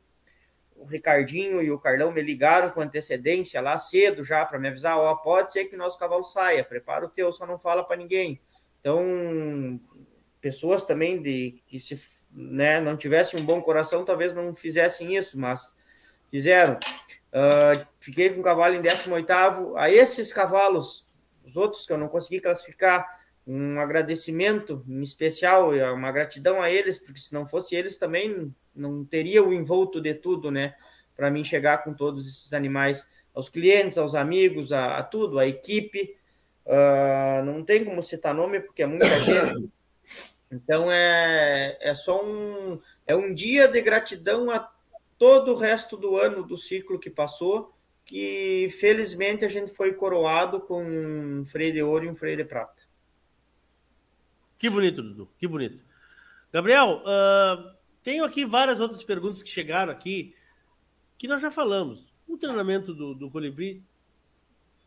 o Ricardinho e o Carlão me ligaram com antecedência lá cedo já para me avisar: ó, oh, pode ser que nosso cavalo saia, prepara o teu, só não fala para ninguém. Então, pessoas também de que se né, não tivessem um bom coração, talvez não fizessem isso, mas fizeram. Uh, fiquei com o cavalo em 18. A esses cavalos, os outros que eu não consegui classificar, um agradecimento em especial, uma gratidão a eles, porque se não fosse eles também não teria o envolto de tudo, né? Para mim chegar com todos esses animais aos clientes, aos amigos, a, a tudo, a equipe. Uh, não tem como citar nome porque é muita gente. Então é, é só um é um dia de gratidão a todo o resto do ano do ciclo que passou, que felizmente a gente foi coroado com um freio de ouro e um freio de prata. Que bonito, Dudu, que bonito. Gabriel, uh, tenho aqui várias outras perguntas que chegaram aqui, que nós já falamos. O treinamento do, do colibri,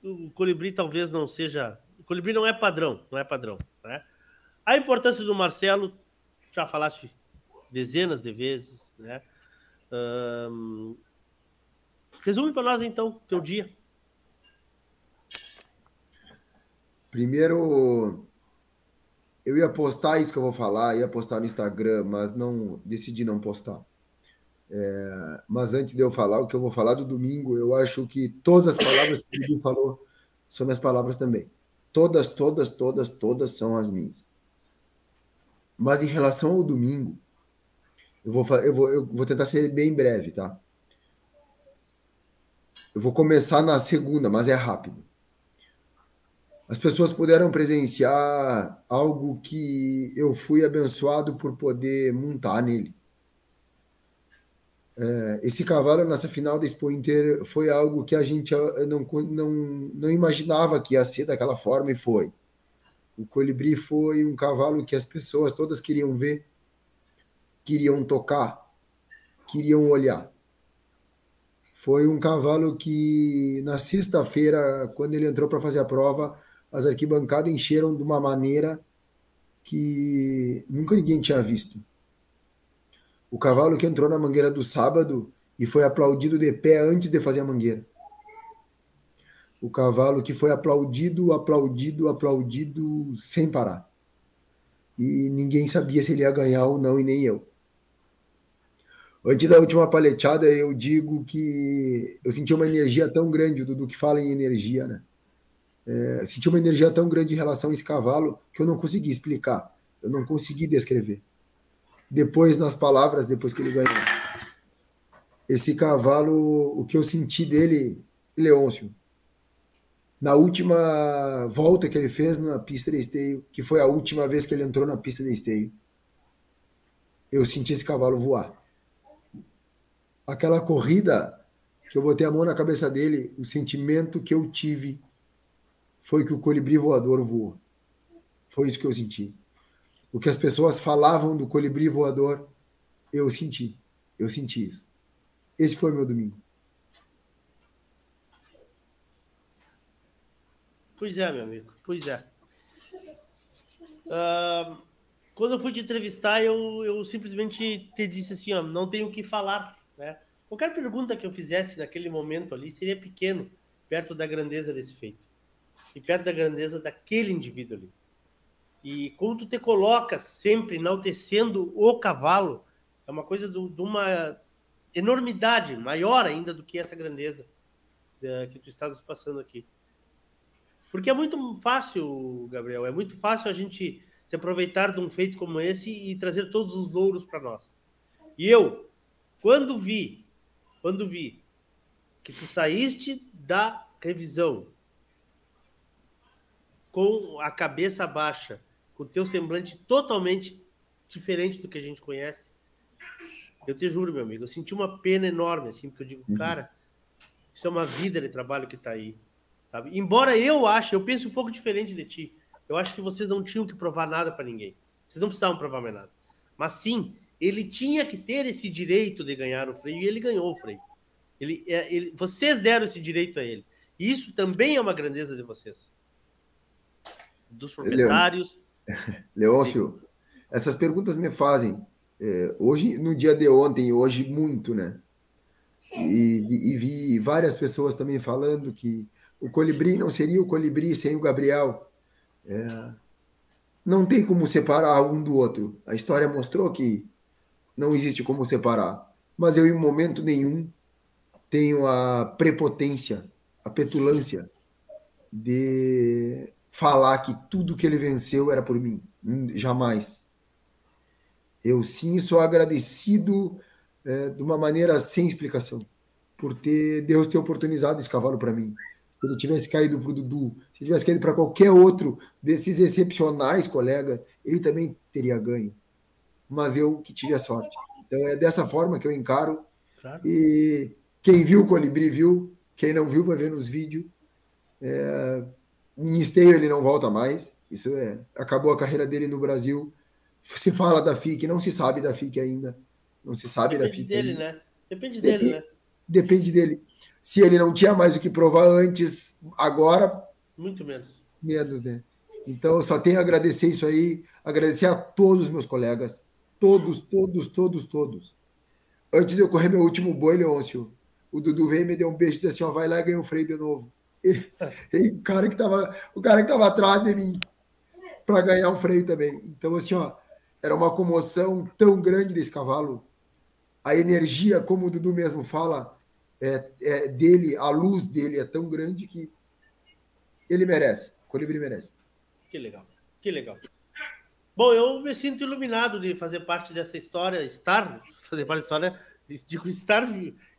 o colibri talvez não seja. O colibri não é padrão, não é padrão. Né? A importância do Marcelo, já falaste dezenas de vezes, né? Um, resume para nós então teu dia. Primeiro, eu ia postar isso que eu vou falar, ia postar no Instagram, mas não decidi não postar. É, mas antes de eu falar o que eu vou falar do domingo, eu acho que todas as palavras que ele falou são minhas palavras também. Todas, todas, todas, todas são as minhas. Mas em relação ao domingo, eu vou, eu vou, eu vou tentar ser bem breve, tá? Eu vou começar na segunda, mas é rápido. As pessoas puderam presenciar algo que eu fui abençoado por poder montar nele. É, esse cavalo nessa final da Expo Inter foi algo que a gente não, não, não imaginava que ia ser daquela forma e foi. O colibri foi um cavalo que as pessoas todas queriam ver, queriam tocar, queriam olhar. Foi um cavalo que na sexta-feira, quando ele entrou para fazer a prova, as arquibancadas encheram de uma maneira que nunca ninguém tinha visto. O cavalo que entrou na mangueira do sábado e foi aplaudido de pé antes de fazer a mangueira. O cavalo que foi aplaudido, aplaudido, aplaudido sem parar. E ninguém sabia se ele ia ganhar ou não, e nem eu. Antes da última paleteada, eu digo que eu senti uma energia tão grande, o Dudu que fala em energia, né? É, senti uma energia tão grande em relação a esse cavalo que eu não consegui explicar, eu não consegui descrever depois nas palavras, depois que ele ganhou. Esse cavalo, o que eu senti dele, Leôncio, na última volta que ele fez na pista de esteio, que foi a última vez que ele entrou na pista de esteio, eu senti esse cavalo voar. Aquela corrida que eu botei a mão na cabeça dele, o sentimento que eu tive foi que o colibri voador voou. Foi isso que eu senti. O que as pessoas falavam do colibri voador, eu senti. Eu senti isso. Esse foi meu domingo. Pois é, meu amigo. Pois é. Uh, quando eu fui te entrevistar, eu, eu simplesmente te disse assim, ó, não tenho o que falar, né? Qualquer pergunta que eu fizesse naquele momento ali seria pequeno, perto da grandeza desse feito. E perto da grandeza daquele indivíduo ali. E como tu te colocas sempre enaltecendo o cavalo, é uma coisa de uma enormidade, maior ainda do que essa grandeza uh, que tu estás passando aqui. Porque é muito fácil, Gabriel, é muito fácil a gente se aproveitar de um feito como esse e trazer todos os louros para nós. E eu, quando vi, quando vi que tu saíste da revisão com a cabeça baixa, com o teu semblante totalmente diferente do que a gente conhece. Eu te juro, meu amigo, eu senti uma pena enorme, assim, porque eu digo, uhum. cara, isso é uma vida de trabalho que está aí, sabe? Embora eu ache, eu penso um pouco diferente de ti. Eu acho que vocês não tinham que provar nada para ninguém. Vocês não precisavam provar mais nada. Mas sim, ele tinha que ter esse direito de ganhar o freio e ele ganhou o freio. Ele, é, ele, vocês deram esse direito a ele. E isso também é uma grandeza de vocês. Dos proprietários. Leôncio, essas perguntas me fazem. É, hoje, no dia de ontem, hoje, muito, né? E, e, vi várias pessoas também falando que o colibri não seria o colibri sem o Gabriel. É, não tem como separar um do outro. A história mostrou que não existe como separar. Mas eu, em momento nenhum, tenho a prepotência, a petulância de falar que tudo que ele venceu era por mim. Hum, jamais. Eu sim sou agradecido é, de uma maneira sem explicação por ter Deus ter oportunizado esse cavalo para mim. Se ele tivesse caído para o Dudu, se tivesse caído para qualquer outro desses excepcionais colegas, ele também teria ganho. Mas eu que tive a sorte. Então é dessa forma que eu encaro. Claro. E quem viu o Colibri viu, quem não viu vai ver nos vídeos. É, em esteio ele não volta mais. Isso é. Acabou a carreira dele no Brasil. Se fala da FIC, não se sabe da FIC ainda. Não se sabe Depende da FIC. Dele, ainda. né? Depende dele, Dep né? Depende dele. Se ele não tinha mais o que provar antes, agora. Muito menos. Menos, né? Então, eu só tenho a agradecer isso aí, agradecer a todos os meus colegas. Todos, todos, todos, todos. Antes de eu correr meu último boi, Leôncio, o Dudu veio me deu um beijo e disse assim: ó, vai lá e ganha o freio de novo. E, e, o, cara que tava, o cara que tava atrás de mim para ganhar um freio também. Então, assim, ó, era uma comoção tão grande desse cavalo. A energia, como o Dudu mesmo fala, é, é dele, a luz dele é tão grande que ele merece. O Colibri merece. Que legal, que legal. Bom, eu me sinto iluminado de fazer parte dessa história, estar, fazer parte da história, digo, estar,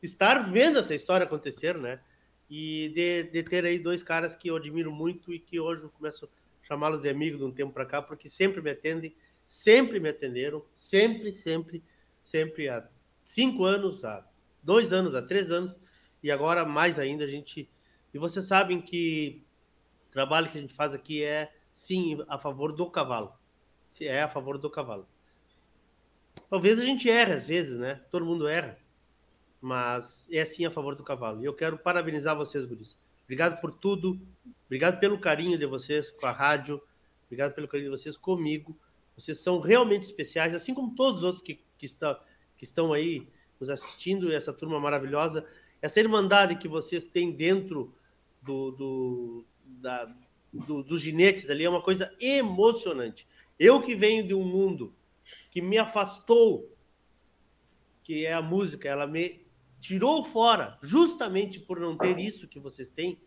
estar vendo essa história acontecer, né? E de, de ter aí dois caras que eu admiro muito e que hoje eu começo a chamá-los de amigo de um tempo para cá, porque sempre me atendem, sempre me atenderam, sempre, sempre, sempre há cinco anos, há dois anos, há três anos, e agora mais ainda a gente. E vocês sabem que o trabalho que a gente faz aqui é sim a favor do cavalo. É a favor do cavalo. Talvez a gente erre às vezes, né? Todo mundo erra. Mas é sim a favor do cavalo. E eu quero parabenizar vocês, guris. Obrigado por tudo. Obrigado pelo carinho de vocês com a rádio. Obrigado pelo carinho de vocês comigo. Vocês são realmente especiais, assim como todos os outros que, que, está, que estão aí nos assistindo, essa turma maravilhosa, essa irmandade que vocês têm dentro do, do, da, do, dos ginetes ali é uma coisa emocionante. Eu que venho de um mundo que me afastou, que é a música, ela me tirou fora, justamente por não ter isso que vocês têm.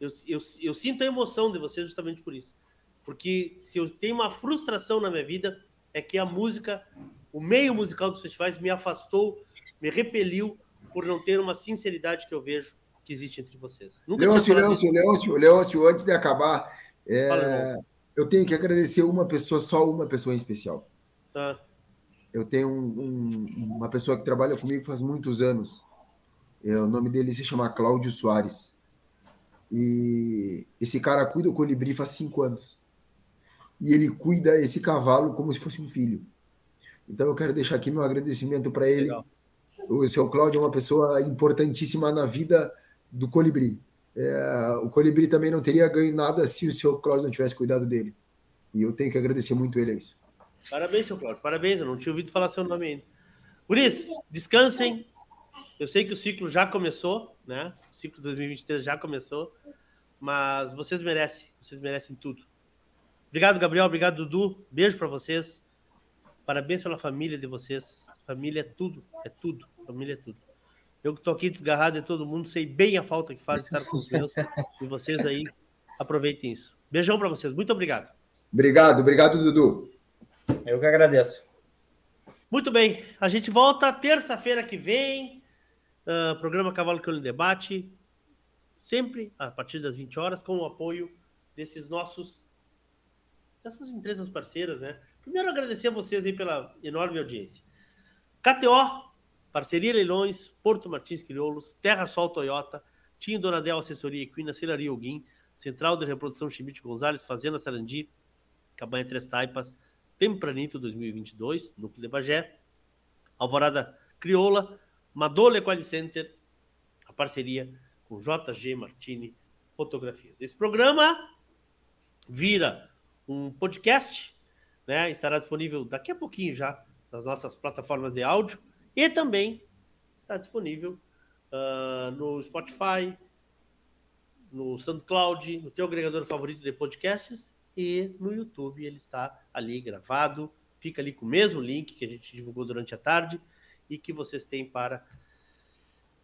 Eu, eu, eu sinto a emoção de vocês justamente por isso. Porque se eu tenho uma frustração na minha vida, é que a música, o meio musical dos festivais me afastou me repeliu por não ter uma sinceridade que eu vejo que existe entre vocês. Nunca Leôncio, Leôncio, Leôncio, Leôncio, antes de acabar, é, eu tenho que agradecer uma pessoa, só uma pessoa em especial. Tá. Eu tenho um, um, uma pessoa que trabalha comigo faz muitos anos. É, o nome dele se chama Cláudio Soares. E esse cara cuida do colibri faz cinco anos. E ele cuida esse cavalo como se fosse um filho. Então eu quero deixar aqui meu agradecimento para ele. Legal o seu Cláudio é uma pessoa importantíssima na vida do Colibri. É, o Colibri também não teria ganho nada se o seu Cláudio não tivesse cuidado dele. E eu tenho que agradecer muito ele a isso. Parabéns, seu Cláudio. Parabéns. Eu não tinha ouvido falar seu nome ainda. Por isso, descansem. Eu sei que o ciclo já começou, né? O ciclo 2023 já começou. Mas vocês merecem. Vocês merecem tudo. Obrigado, Gabriel. Obrigado, Dudu. Beijo para vocês. Parabéns pela família de vocês. Família é tudo. É tudo. Família é tudo. Eu que tô aqui desgarrado de todo mundo, sei bem a falta que faz estar com os meus. e vocês aí aproveitem isso. Beijão para vocês. Muito obrigado. Obrigado, obrigado, Dudu. Eu que agradeço. Muito bem. A gente volta terça-feira que vem. Uh, programa Cavalo que Debate. Sempre a partir das 20 horas, com o apoio desses nossos. dessas empresas parceiras, né? Primeiro, agradecer a vocês aí pela enorme audiência. KTO, Parceria Leilões, Porto Martins Crioulos, Terra Sol Toyota, Tinho Donadel Assessoria Equina, Celaria Alguim, Central de Reprodução Chimite Gonzalez, Fazenda Sarandi, Cabanha Três Taipas, Tempranito 2022, Núcleo de Bagé, Alvorada Crioula, Madole Quali Center, a parceria com JG Martini Fotografias. Esse programa vira um podcast, né? Estará disponível daqui a pouquinho já nas nossas plataformas de áudio e também está disponível uh, no Spotify, no SoundCloud, no teu agregador favorito de podcasts e no YouTube ele está ali gravado, fica ali com o mesmo link que a gente divulgou durante a tarde e que vocês têm para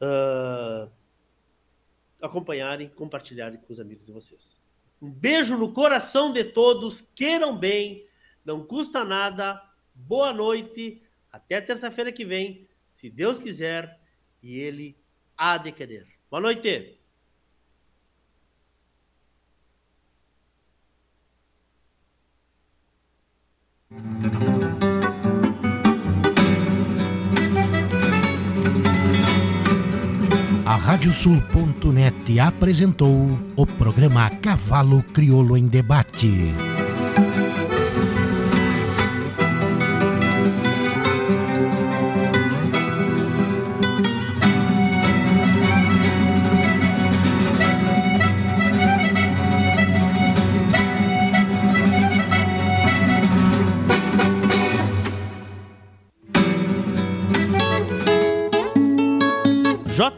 uh, acompanharem, compartilharem com os amigos de vocês. Um beijo no coração de todos, queiram bem, não custa nada. Boa noite, até terça-feira que vem, se Deus quiser, e Ele há de querer. Boa noite. A Radiosul.net apresentou o programa Cavalo Crioulo em Debate.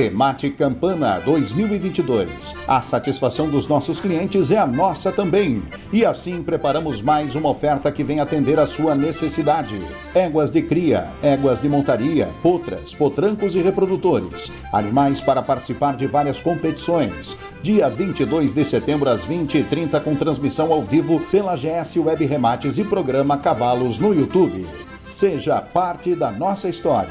Remate Campana 2022. A satisfação dos nossos clientes é a nossa também. E assim preparamos mais uma oferta que vem atender a sua necessidade. Éguas de cria, éguas de montaria, potras, potrancos e reprodutores. Animais para participar de várias competições. Dia 22 de setembro às 20h30 com transmissão ao vivo pela GS Web Remates e programa Cavalos no YouTube. Seja parte da nossa história.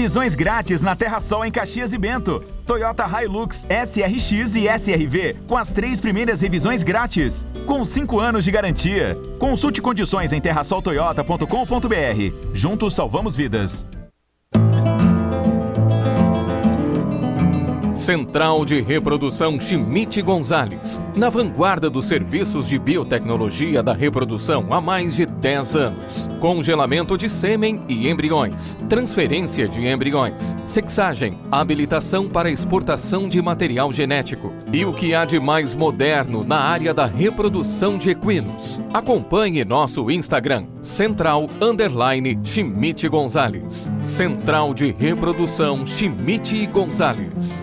Revisões grátis na Terra Sol em Caxias e Bento. Toyota Hilux SRX e SRV com as três primeiras revisões grátis, com cinco anos de garantia. Consulte condições em terrasoltoyota.com.br. Juntos salvamos vidas. Central de Reprodução Schmidt Gonzalez, na vanguarda dos serviços de biotecnologia da reprodução há mais de 10 anos. Congelamento de sêmen e embriões, transferência de embriões, sexagem, habilitação para exportação de material genético e o que há de mais moderno na área da reprodução de equinos. Acompanhe nosso Instagram, Central Underline Schmidt Gonzalez. Central de Reprodução Schmidt Gonzalez.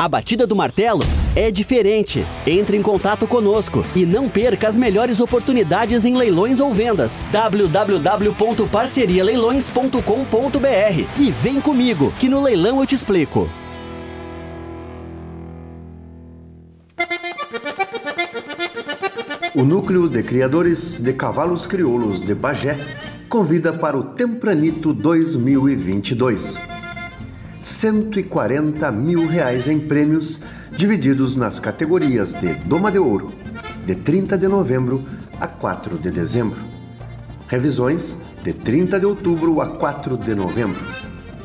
a batida do martelo é diferente. Entre em contato conosco e não perca as melhores oportunidades em leilões ou vendas. www.parcerialeilões.com.br e vem comigo, que no leilão eu te explico. O Núcleo de Criadores de Cavalos Crioulos de Bagé convida para o Tempranito 2022. 140 mil reais em prêmios divididos nas categorias de Doma de Ouro, de 30 de novembro a 4 de dezembro. Revisões, de 30 de outubro a 4 de novembro.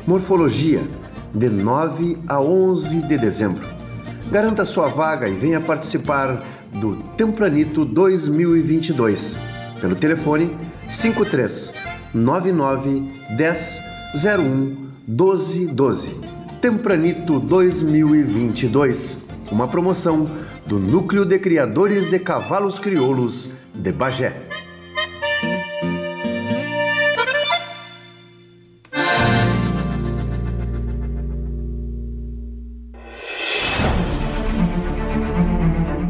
Morfologia, de 9 a 11 de dezembro. Garanta sua vaga e venha participar do Tempranito 2022 pelo telefone 53 99 10 01 12 12. Tempranito 2022. Uma promoção do Núcleo de Criadores de Cavalos Crioulos de Bagé.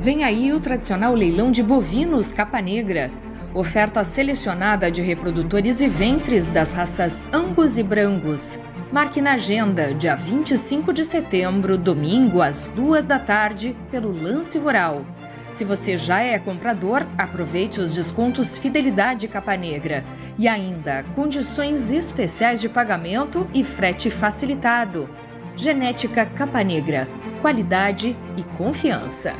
Vem aí o tradicional leilão de bovinos capa negra. Oferta selecionada de reprodutores e ventres das raças Angus e Brangus. Marque na agenda, dia 25 de setembro, domingo, às duas da tarde, pelo Lance Rural. Se você já é comprador, aproveite os descontos Fidelidade Capa Negra. E ainda, condições especiais de pagamento e frete facilitado. Genética Capa Negra. Qualidade e confiança.